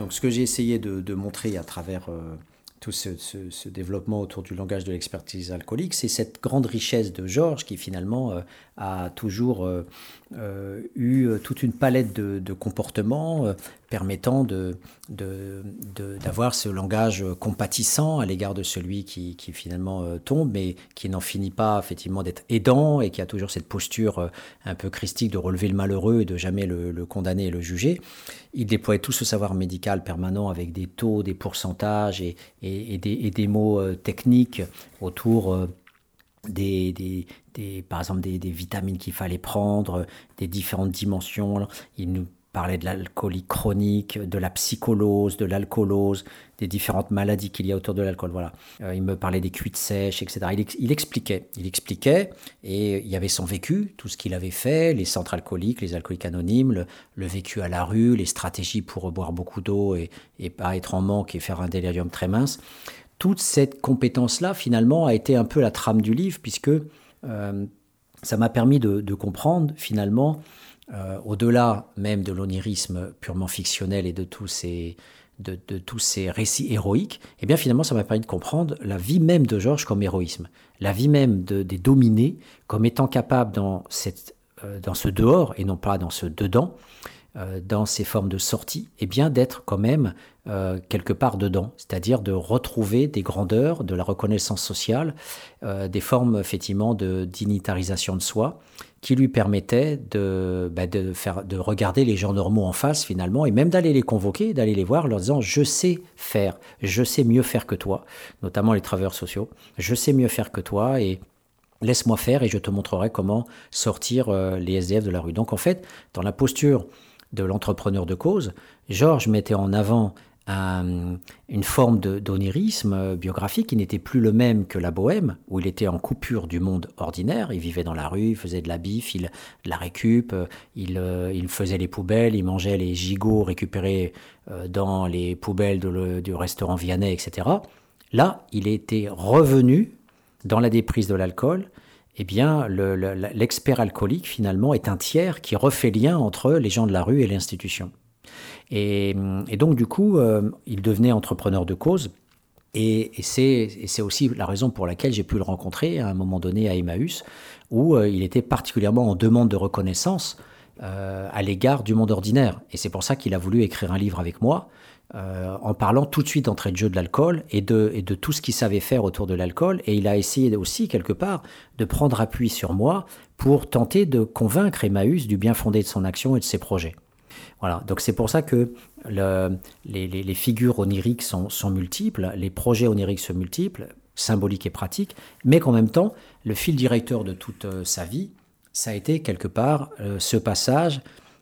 Donc ce que j'ai essayé de, montrer à travers euh, tout ce, développement autour du langage de l'expertise alcoolique, c'est cette grande richesse de Georges qui finalement euh, a toujours euh, euh, eu toute une palette de, comportements permettant de, d'avoir ce langage compatissant à l'égard de celui qui, finalement tombe, mais qui n'en finit pas effectivement d'être aidant et qui a toujours cette posture un peu christique de relever le malheureux et de jamais le, condamner et le juger. Il déployait tout ce savoir médical permanent avec des taux, des pourcentages et, des, mots techniques autour des, par exemple des, vitamines qu'il fallait prendre, des différentes dimensions. Il nous parlait de l'alcoolie chronique, de la psycholose, de l'alcoolose, des différentes maladies qu'il y a autour de l'alcool. Voilà. Euh, il me parlait des cuites sèches, etc. Il, expliquait, il expliquait, et il y avait son vécu, tout ce qu'il avait fait, les centres alcooliques, les alcooliques anonymes, le, vécu à la rue, les stratégies pour boire beaucoup d'eau et, et pas être en manque et faire un délirium très mince toute cette compétence-là, finalement, a été un peu la trame du livre, puisque euh, ça m'a permis de, comprendre, finalement, euh, au-delà même de l'onirisme purement fictionnel et de tous ces, récits héroïques, eh bien finalement ça m'a permis de comprendre la vie même de Georges comme héroïsme, la vie même de, des dominés comme étant capable euh, dans ce dehors et non pas dans ce dedans, euh, dans ces formes de sortie, eh bien d'être quand même euh, quelque part dedans, c'est-à-dire de retrouver des grandeurs, de la reconnaissance sociale, des formes effectivement de dignitarisation de soi, qui lui permettait de, bah, de, faire, de regarder les gens normaux en face finalement, et même d'aller les convoquer, d'aller les voir, leur disant je sais faire, je sais mieux faire que toi, notamment les travailleurs sociaux, je sais mieux faire que toi, et laisse-moi faire et je te montrerai comment sortir euh, les SDF de la rue. Donc en fait, dans la posture de l'entrepreneur de cause, Georges mettait en avant une forme d'onirisme biographique qui n'était plus le même que la bohème, où il était en coupure du monde ordinaire. Il vivait dans la rue, il faisait de la bif, il de la récup, il, euh, il, faisait les poubelles, il mangeait les gigots récupérés euh, dans les poubelles du restaurant Vianney, etc. Là, il était revenu dans la déprise de l'alcool. Eh bien, l'expert alcoolique, finalement, est un tiers qui refait lien entre les gens de la rue et l'institution. Et, donc, du coup, euh, il devenait entrepreneur de cause. Et, c'est aussi la raison pour laquelle j'ai pu le rencontrer à un moment donné à Emmaüs, où euh, il était particulièrement en demande de reconnaissance euh, à l'égard du monde ordinaire. Et c'est pour ça qu'il a voulu écrire un livre avec moi, en parlant tout de suite d'entrée de jeu de l'alcool et de, et de tout ce qu'il savait faire autour de l'alcool. Et il a essayé aussi, quelque part, de prendre appui sur moi pour tenter de convaincre Emmaüs du bien fondé de son action et de ses projets. Voilà, donc c'est pour ça que les, figures oniriques sont, multiples, les projets oniriques sont multiples, symboliques et pratiques, mais qu'en même temps, le fil directeur de toute euh, sa vie, ça a été quelque part euh, ce passage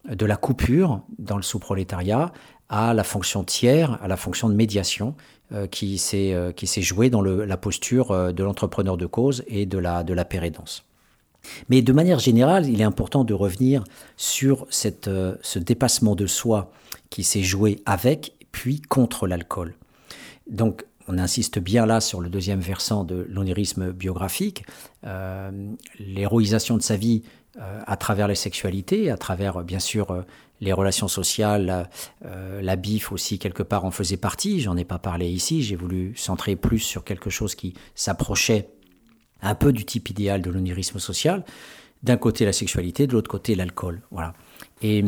de la coupure dans le sous-prolétariat à la fonction tiers, à la fonction de médiation euh, qui s'est jouée dans la posture de l'entrepreneur de cause et de la, de pérédance. Mais de manière générale, il est important de revenir sur euh, ce dépassement de soi qui s'est joué avec puis contre l'alcool. Donc, on insiste bien là sur le deuxième versant de l'onirisme biographique, euh, l'héroïsation de sa vie euh, à travers les sexualités, à travers bien sûr les relations sociales, la, bif aussi quelque part en faisait partie, j'en ai pas parlé ici, j'ai voulu centrer plus sur quelque chose qui s'approchait un peu du type idéal de l'onirisme social. D'un côté la sexualité, de l'autre côté l'alcool. Voilà. Et,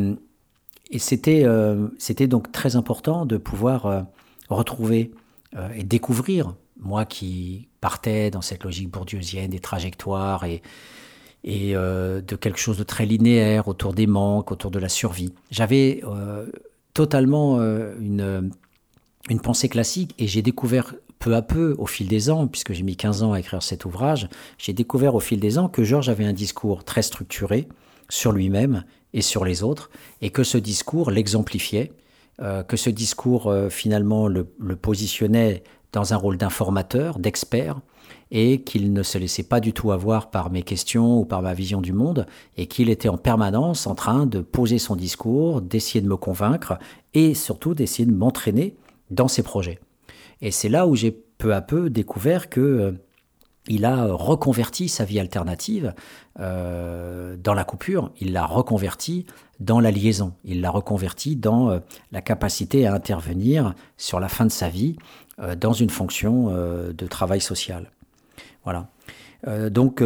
c'était, euh, c'était donc très important de pouvoir euh, retrouver euh, et découvrir, moi qui partais dans cette logique bourdieusienne des trajectoires et, et de quelque chose de très linéaire autour des manques, autour de la survie. J'avais totalement une, une pensée classique et j'ai découvert peu à peu, au fil des ans, puisque j'ai mis 15 ans à écrire cet ouvrage, j'ai découvert au fil des ans que Georges avait un discours très structuré sur lui-même et sur les autres, et que ce discours l'exemplifiait, euh, que ce discours euh, finalement le, positionnait dans un rôle d'informateur, d'expert, et qu'il ne se laissait pas du tout avoir par mes questions ou par ma vision du monde, et qu'il était en permanence en train de poser son discours, d'essayer de me convaincre, et surtout d'essayer de m'entraîner dans ses projets. Et c'est là où j'ai peu à peu découvert que euh, il a reconverti sa vie alternative euh, dans la coupure, il l'a reconverti dans la liaison, il l'a reconverti dans euh, la capacité à intervenir sur la fin de sa vie dans une fonction de travail social. Voilà. donc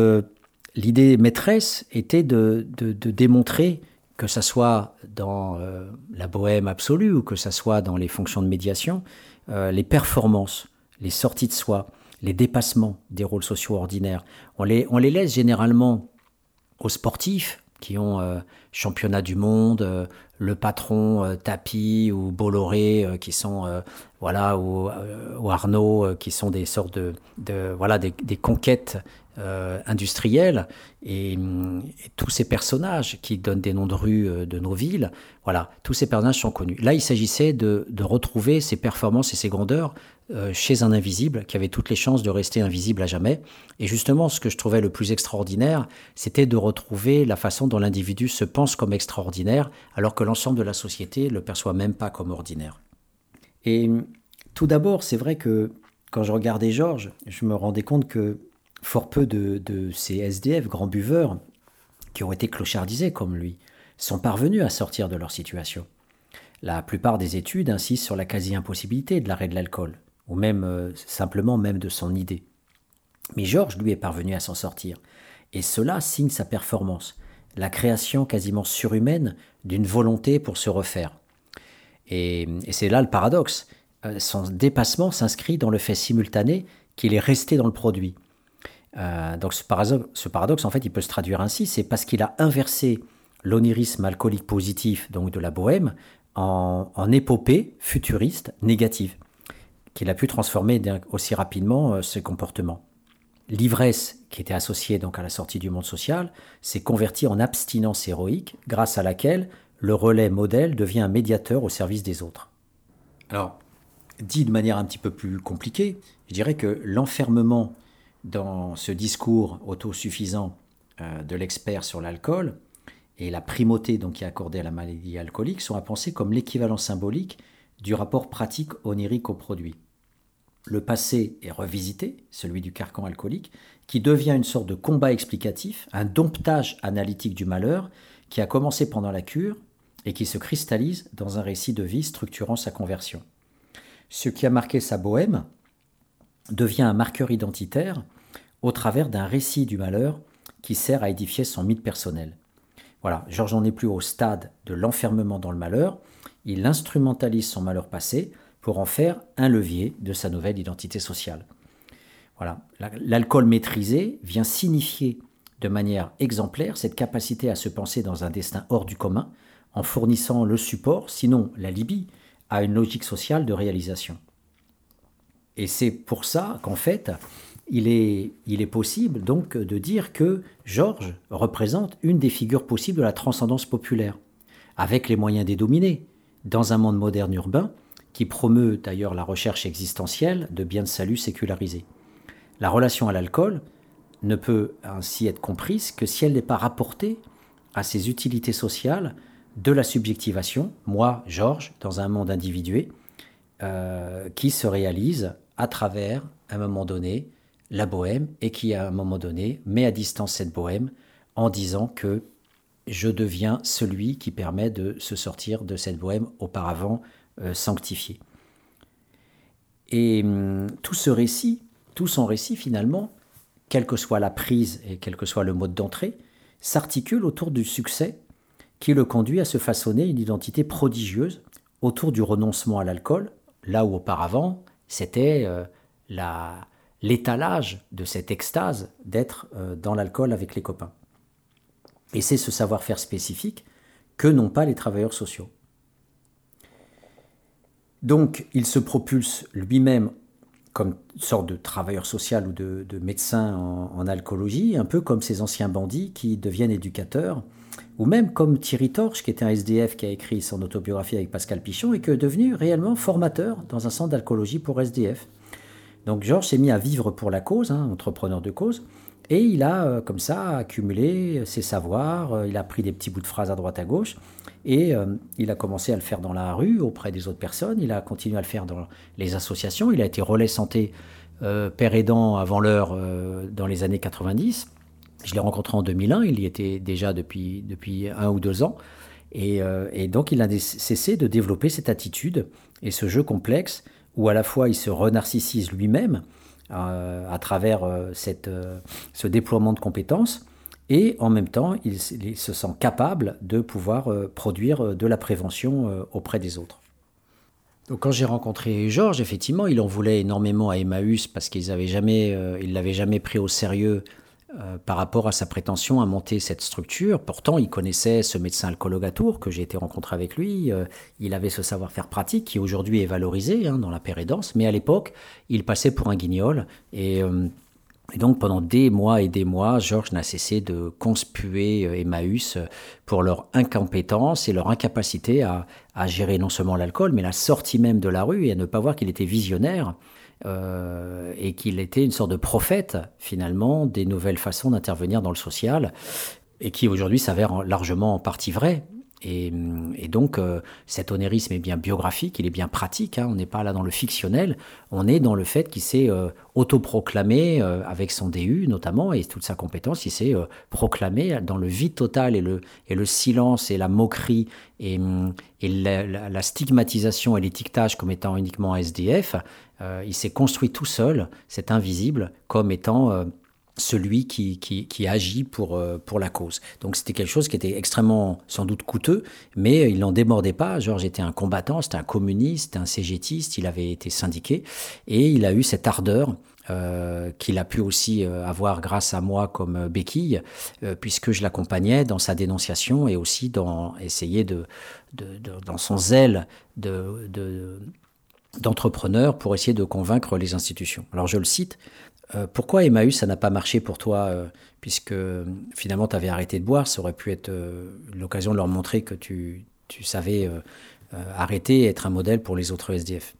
l'idée maîtresse était de, de, démontrer que ça soit dans la bohème absolue ou que ça soit dans les fonctions de médiation, euh, les performances, les sorties de soi, les dépassements des rôles sociaux ordinaires. On les, on les laisse généralement aux sportifs qui ont euh, championnat du monde, euh, le patron Tapi ou Bolloré qui sont voilà ou, Arnaud qui sont des sortes de, de voilà des, conquêtes euh, industriels et, tous ces personnages qui donnent des noms de rues euh, de nos villes, voilà, tous ces personnages sont connus. Là, il s'agissait de, retrouver ces performances et ces grandeurs euh, chez un invisible qui avait toutes les chances de rester invisible à jamais. Et justement, ce que je trouvais le plus extraordinaire, c'était de retrouver la façon dont l'individu se pense comme extraordinaire, alors que l'ensemble de la société ne le perçoit même pas comme ordinaire. Et tout d'abord, c'est vrai que quand je regardais Georges, je me rendais compte que fort peu de, ces SDF, grands buveurs, qui ont été clochardisés comme lui, sont parvenus à sortir de leur situation. La plupart des études insistent sur la quasi-impossibilité de l'arrêt de l'alcool, ou même euh, simplement même de son idée. Mais Georges, lui, est parvenu à s'en sortir. Et cela signe sa performance, la création quasiment surhumaine d'une volonté pour se refaire. Et, c'est là le paradoxe. Euh, son dépassement s'inscrit dans le fait simultané qu'il est resté dans le produit. Euh, donc ce paradoxe, ce paradoxe, en fait, il peut se traduire ainsi, c'est parce qu'il a inversé l'onirisme alcoolique positif, donc de la bohème, en, en épopée futuriste négative, qu'il a pu transformer aussi rapidement euh, ses comportements. L'ivresse, qui était associée donc à la sortie du monde social, s'est convertie en abstinence héroïque, grâce à laquelle le relais modèle devient un médiateur au service des autres. Alors, dit de manière un petit peu plus compliquée, je dirais que l'enfermement dans ce discours autosuffisant euh, de l'expert sur l'alcool et la primauté donc qui est accordée à la maladie alcoolique sont à penser comme l'équivalent symbolique du rapport pratique onirique au produit. Le passé est revisité, celui du carcan alcoolique, qui devient une sorte de combat explicatif, un domptage analytique du malheur qui a commencé pendant la cure et qui se cristallise dans un récit de vie structurant sa conversion. Ce qui a marqué sa bohème devient un marqueur identitaire au travers d'un récit du malheur qui sert à édifier son mythe personnel. Voilà, Georges n'en est plus au stade de l'enfermement dans le malheur, il instrumentalise son malheur passé pour en faire un levier de sa nouvelle identité sociale. Voilà, l'alcool maîtrisé vient signifier de manière exemplaire cette capacité à se penser dans un destin hors du commun, en fournissant le support, sinon la Libye, à une logique sociale de réalisation. Et c'est pour ça qu'en fait, il est, possible donc de dire que Georges représente une des figures possibles de la transcendance populaire, avec les moyens des dominés, dans un monde moderne urbain qui promeut d'ailleurs la recherche existentielle de biens de salut sécularisés. La relation à l'alcool ne peut ainsi être comprise que si elle n'est pas rapportée à ses utilités sociales de la subjectivation, moi, Georges, dans un monde individué, euh, qui se réalise à travers, à un moment donné, la bohème et qui, à un moment donné, met à distance cette bohème en disant que je deviens celui qui permet de se sortir de cette bohème auparavant euh, sanctifiée. Et hum, tout ce récit, tout son récit finalement, quelle que soit la prise et quel que soit le mode d'entrée, s'articule autour du succès qui le conduit à se façonner une identité prodigieuse autour du renoncement à l'alcool, là où auparavant c'était euh, l'étalage de cette extase d'être euh, dans l'alcool avec les copains. Et c'est ce savoir-faire spécifique que n'ont pas les travailleurs sociaux. Donc il se propulse lui-même comme sorte de travailleur social ou de, médecin en, alcoolologie, un peu comme ces anciens bandits qui deviennent éducateurs, ou même comme Thierry Torche, qui était un SDF qui a écrit son autobiographie avec Pascal Pichon et qui est devenu réellement formateur dans un centre d'alcoolologie pour SDF. Donc Georges s'est mis à vivre pour la cause, hein, entrepreneur de cause, et il a euh, comme ça accumulé ses savoirs, euh, il a pris des petits bouts de phrases à droite à gauche, et euh, il a commencé à le faire dans la rue auprès des autres personnes, il a continué à le faire dans les associations, il a été relais santé père aidant avant l'heure dans les années 90. Je l'ai rencontré en 2001, il y était déjà depuis, depuis un ou deux ans, et, et donc il a cessé de développer cette attitude et ce jeu complexe où à la fois il se renarcissise lui-même à travers euh, cette, euh, ce déploiement de compétences, et en même temps il, se sent capable de pouvoir produire de la prévention auprès des autres. Donc quand j'ai rencontré Georges, effectivement, il en voulait énormément à Emmaüs parce qu'ils n'avaient jamais, il l'avait jamais pris au sérieux euh, par rapport à sa prétention à monter cette structure. Pourtant, il connaissait ce médecin alcoologatour que j'ai été rencontré avec lui. Euh, il avait ce savoir-faire pratique qui aujourd'hui est valorisé hein, dans la pérédance, mais à l'époque, il passait pour un guignol. Euh, et, donc, pendant des mois et des mois, Georges n'a cessé de conspuer Emmaüs pour leur incompétence et leur incapacité à gérer non seulement l'alcool, mais la sortie même de la rue et à ne pas voir qu'il était visionnaire. Euh, et qu'il était une sorte de prophète finalement des nouvelles façons d'intervenir dans le social et qui aujourd'hui s'avère largement en partie vrai. Et, donc, cet onérisme est bien biographique, il est bien pratique. Hein. on n'est pas là dans le fictionnel, on est dans le fait qu'il s'est autoproclamé, avec son DU notamment, et toute sa compétence, il s'est proclamé dans le vide total et le, et le silence et la moquerie et, la, stigmatisation et l'étiquetage comme étant uniquement SDF. il s'est construit tout seul, cet invisible, comme étant celui qui, agit pour, euh, pour la cause. Donc c'était quelque chose qui était extrêmement sans doute coûteux, mais il n'en démordait pas. Georges était un combattant, c'était un communiste, un cégétiste, il avait été syndiqué, et il a eu cette ardeur euh, qu'il a pu aussi euh, avoir grâce à moi comme béquille, puisque je l'accompagnais dans sa dénonciation et aussi dans essayer de, de, dans son zèle de, d'entrepreneur pour essayer de convaincre les institutions. Alors je le cite, euh, pourquoi Emmaüs, ça n'a pas marché pour toi euh, Puisque finalement, tu avais arrêté de boire, ça aurait pu être euh, l'occasion de leur montrer que tu, savais arrêter et être un modèle pour les autres SDF.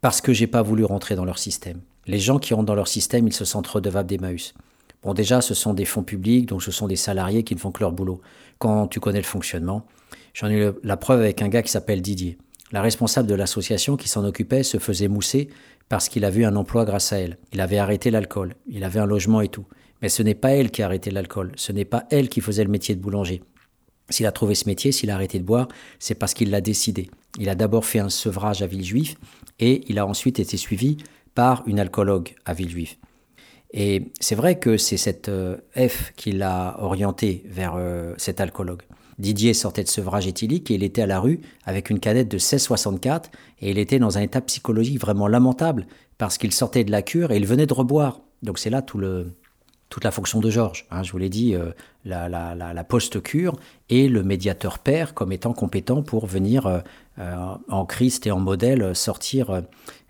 Parce que j'ai pas voulu rentrer dans leur système. Les gens qui rentrent dans leur système, ils se sentent redevables d'Emmaüs. Bon, déjà, ce sont des fonds publics, donc ce sont des salariés qui ne font que leur boulot. Quand tu connais le fonctionnement, j'en ai la preuve avec un gars qui s'appelle Didier. La responsable de l'association qui s'en occupait se faisait mousser parce qu'il a vu un emploi grâce à elle. Il avait arrêté l'alcool, il avait un logement et tout. Mais ce n'est pas elle qui a arrêté l'alcool, ce n'est pas elle qui faisait le métier de boulanger. S'il a trouvé ce métier, s'il a arrêté de boire, c'est parce qu'il l'a décidé. Il a d'abord fait un sevrage à Villejuif et il a ensuite été suivi par une alcoologue à Villejuif. Et c'est vrai que c'est cette euh, F qui l'a orienté vers euh, cet alcoologue. Didier sortait de sevrage éthylique et il était à la rue avec une cadette de 16,64 et il était dans un état psychologique vraiment lamentable parce qu'il sortait de la cure et il venait de reboire. Donc c'est là tout le, toute la fonction de Georges. Hein. je vous l'ai dit, euh, la, post-cure et le médiateur père comme étant compétent pour venir euh, euh, en Christ et en modèle sortir,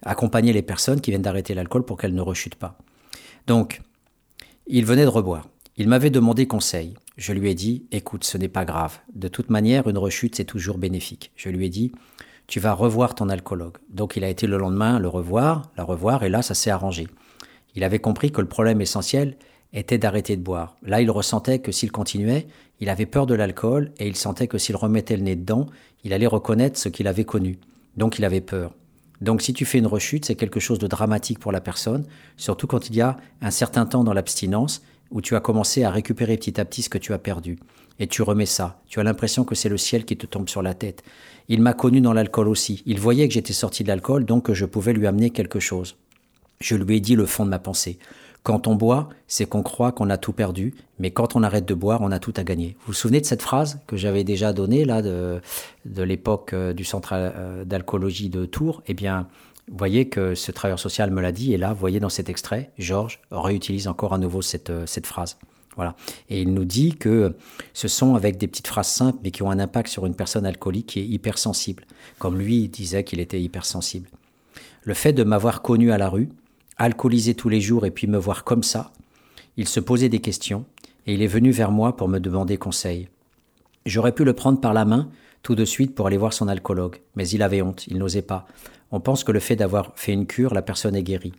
accompagner les personnes qui viennent d'arrêter l'alcool pour qu'elles ne rechutent pas. Donc, il venait de reboire. Il m'avait demandé conseil. Je lui ai dit, écoute, ce n'est pas grave. De toute manière, une rechute, c'est toujours bénéfique. Je lui ai dit, tu vas revoir ton alcoologue. Donc il a été le lendemain le revoir, la revoir, et là, ça s'est arrangé. Il avait compris que le problème essentiel était d'arrêter de boire. Là, il ressentait que s'il continuait, il avait peur de l'alcool, et il sentait que s'il remettait le nez dedans, il allait reconnaître ce qu'il avait connu. Donc il avait peur. Donc si tu fais une rechute, c'est quelque chose de dramatique pour la personne, surtout quand il y a un certain temps dans l'abstinence où tu as commencé à récupérer petit à petit ce que tu as perdu. Et tu remets ça. Tu as l'impression que c'est le ciel qui te tombe sur la tête. Il m'a connu dans l'alcool aussi. Il voyait que j'étais sorti de l'alcool, donc que je pouvais lui amener quelque chose. Je lui ai dit le fond de ma pensée. Quand on boit, c'est qu'on croit qu'on a tout perdu, mais quand on arrête de boire, on a tout à gagner. Vous vous souvenez de cette phrase que j'avais déjà donnée là de, l'époque euh, du centre euh, d'alcoolologie de Tours? Eh bien, vous voyez que ce travailleur social me l'a dit, et là, vous voyez dans cet extrait, Georges réutilise encore à nouveau cette, euh, cette phrase. Voilà. Et il nous dit que ce sont avec des petites phrases simples, mais qui ont un impact sur une personne alcoolique qui est hypersensible. Comme lui disait qu'il était hypersensible. Le fait de m'avoir connu à la rue, alcoolisé tous les jours et puis me voir comme ça, il se posait des questions et il est venu vers moi pour me demander conseil. J'aurais pu le prendre par la main tout de suite pour aller voir son alcoologue, mais il avait honte, il n'osait pas. On pense que le fait d'avoir fait une cure, la personne est guérie.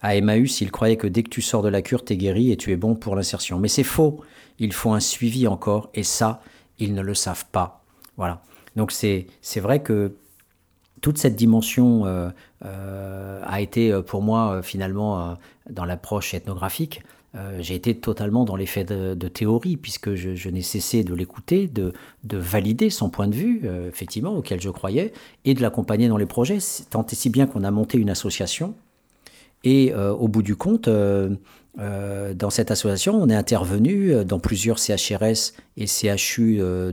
À Emmaüs, il croyait que dès que tu sors de la cure, t'es guéri et tu es bon pour l'insertion. Mais c'est faux. Il faut un suivi encore, et ça, ils ne le savent pas. Voilà. Donc c'est vrai que toute cette dimension euh, euh, a été euh, pour moi finalement dans l'approche ethnographique euh, j'ai été totalement dans l'effet de, théorie, puisque je, n'ai cessé de l'écouter, de, valider son point de vue, euh, effectivement, auquel je croyais, et de l'accompagner dans les projets, tant et si bien qu'on a monté une association. Et euh, au bout du compte, dans cette association, on est intervenu euh, dans plusieurs CHRS et CHU euh,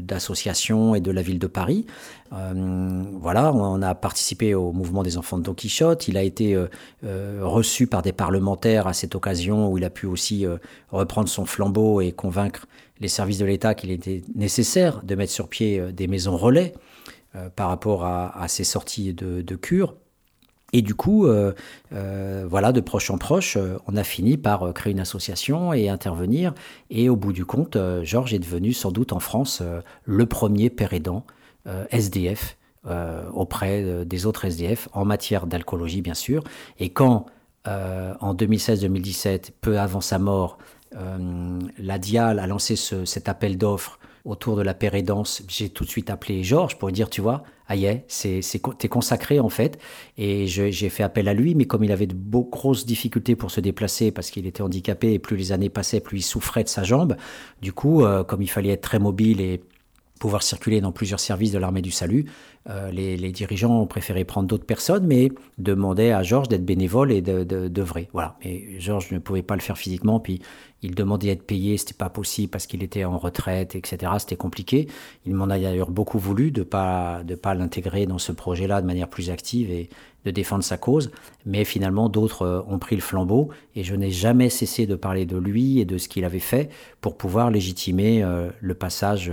d'associations et de la ville de Paris. voilà, on a participé au mouvement des enfants de Don Quichotte. Il a été reçu par des parlementaires à cette occasion où il a pu aussi reprendre son flambeau et convaincre les services de l'État qu'il était nécessaire de mettre sur pied des maisons relais par rapport à, ces sorties de, de cure. Et du coup, euh, euh, voilà, de proche en proche, euh, on a fini par créer une association et intervenir. Et au bout du compte, Georges est devenu sans doute en France le premier père aidant SDF auprès des autres SDF en matière d'alcoolologie, bien sûr. Et quand, en 2016-2017, peu avant sa mort, la Dial a lancé cet appel d'offres autour de la pérédance, j'ai tout de suite appelé Georges pour lui dire, tu vois, aïe, c'est, t'es consacré en fait. Et j'ai fait appel à lui, mais comme il avait de beaux, grosses difficultés pour se déplacer parce qu'il était handicapé et plus les années passaient, plus il souffrait de sa jambe, du coup, euh, comme il fallait être très mobile et pouvoir circuler dans plusieurs services de l'armée du salut. Euh, les, dirigeants ont préféré prendre d'autres personnes, mais demandaient à Georges d'être bénévole et de, de. Voilà. Mais Georges ne pouvait pas le faire physiquement, puis il demandait d'être payé, c'était pas possible parce qu'il était en retraite, etc. C'était compliqué. Il m'en a d'ailleurs beaucoup voulu de pas de pas l'intégrer dans ce projet-là de manière plus active et de défendre sa cause. Mais finalement, d'autres euh, ont pris le flambeau et je n'ai jamais cessé de parler de lui et de ce qu'il avait fait pour pouvoir légitimer euh, le passage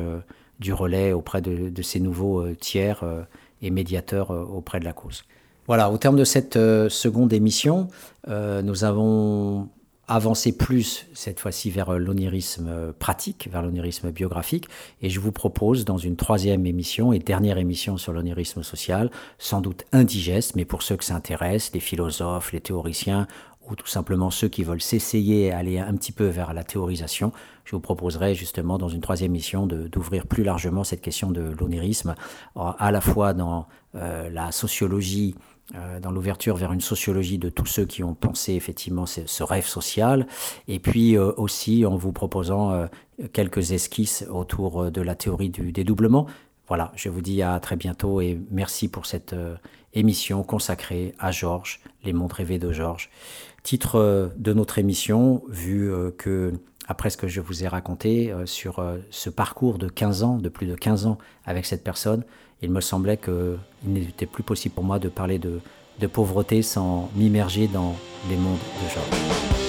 du relais auprès de, ces nouveaux euh, tiers euh, et médiateurs euh, auprès de la cause. Voilà, au terme de cette seconde émission, nous avons avancé plus cette fois-ci vers l'onirisme pratique, vers l'onirisme biographique, et je vous propose dans une troisième émission et dernière émission sur l'onirisme social, sans doute indigeste, mais pour ceux que ça intéresse, les philosophes, les théoriciens, ou tout simplement ceux qui veulent s'essayer et aller un petit peu vers la théorisation, je vous proposerai justement dans une troisième mission d'ouvrir plus largement cette question de l'onérisme, à la fois dans euh, la sociologie, euh, dans l'ouverture vers une sociologie de tous ceux qui ont pensé effectivement ce, rêve social, et puis euh, aussi en vous proposant quelques esquisses autour de la théorie du dédoublement. Voilà, je vous dis à très bientôt et merci pour cette émission consacrée à Georges, les mondes rêvés de Georges. Titre euh, de notre émission, vu euh, que, après ce que je vous ai raconté euh, sur ce parcours de 15 ans, de plus de 15 ans avec cette personne, il me semblait qu'il n'était plus possible pour moi de parler de, de pauvreté sans m'immerger dans les mondes de Georges.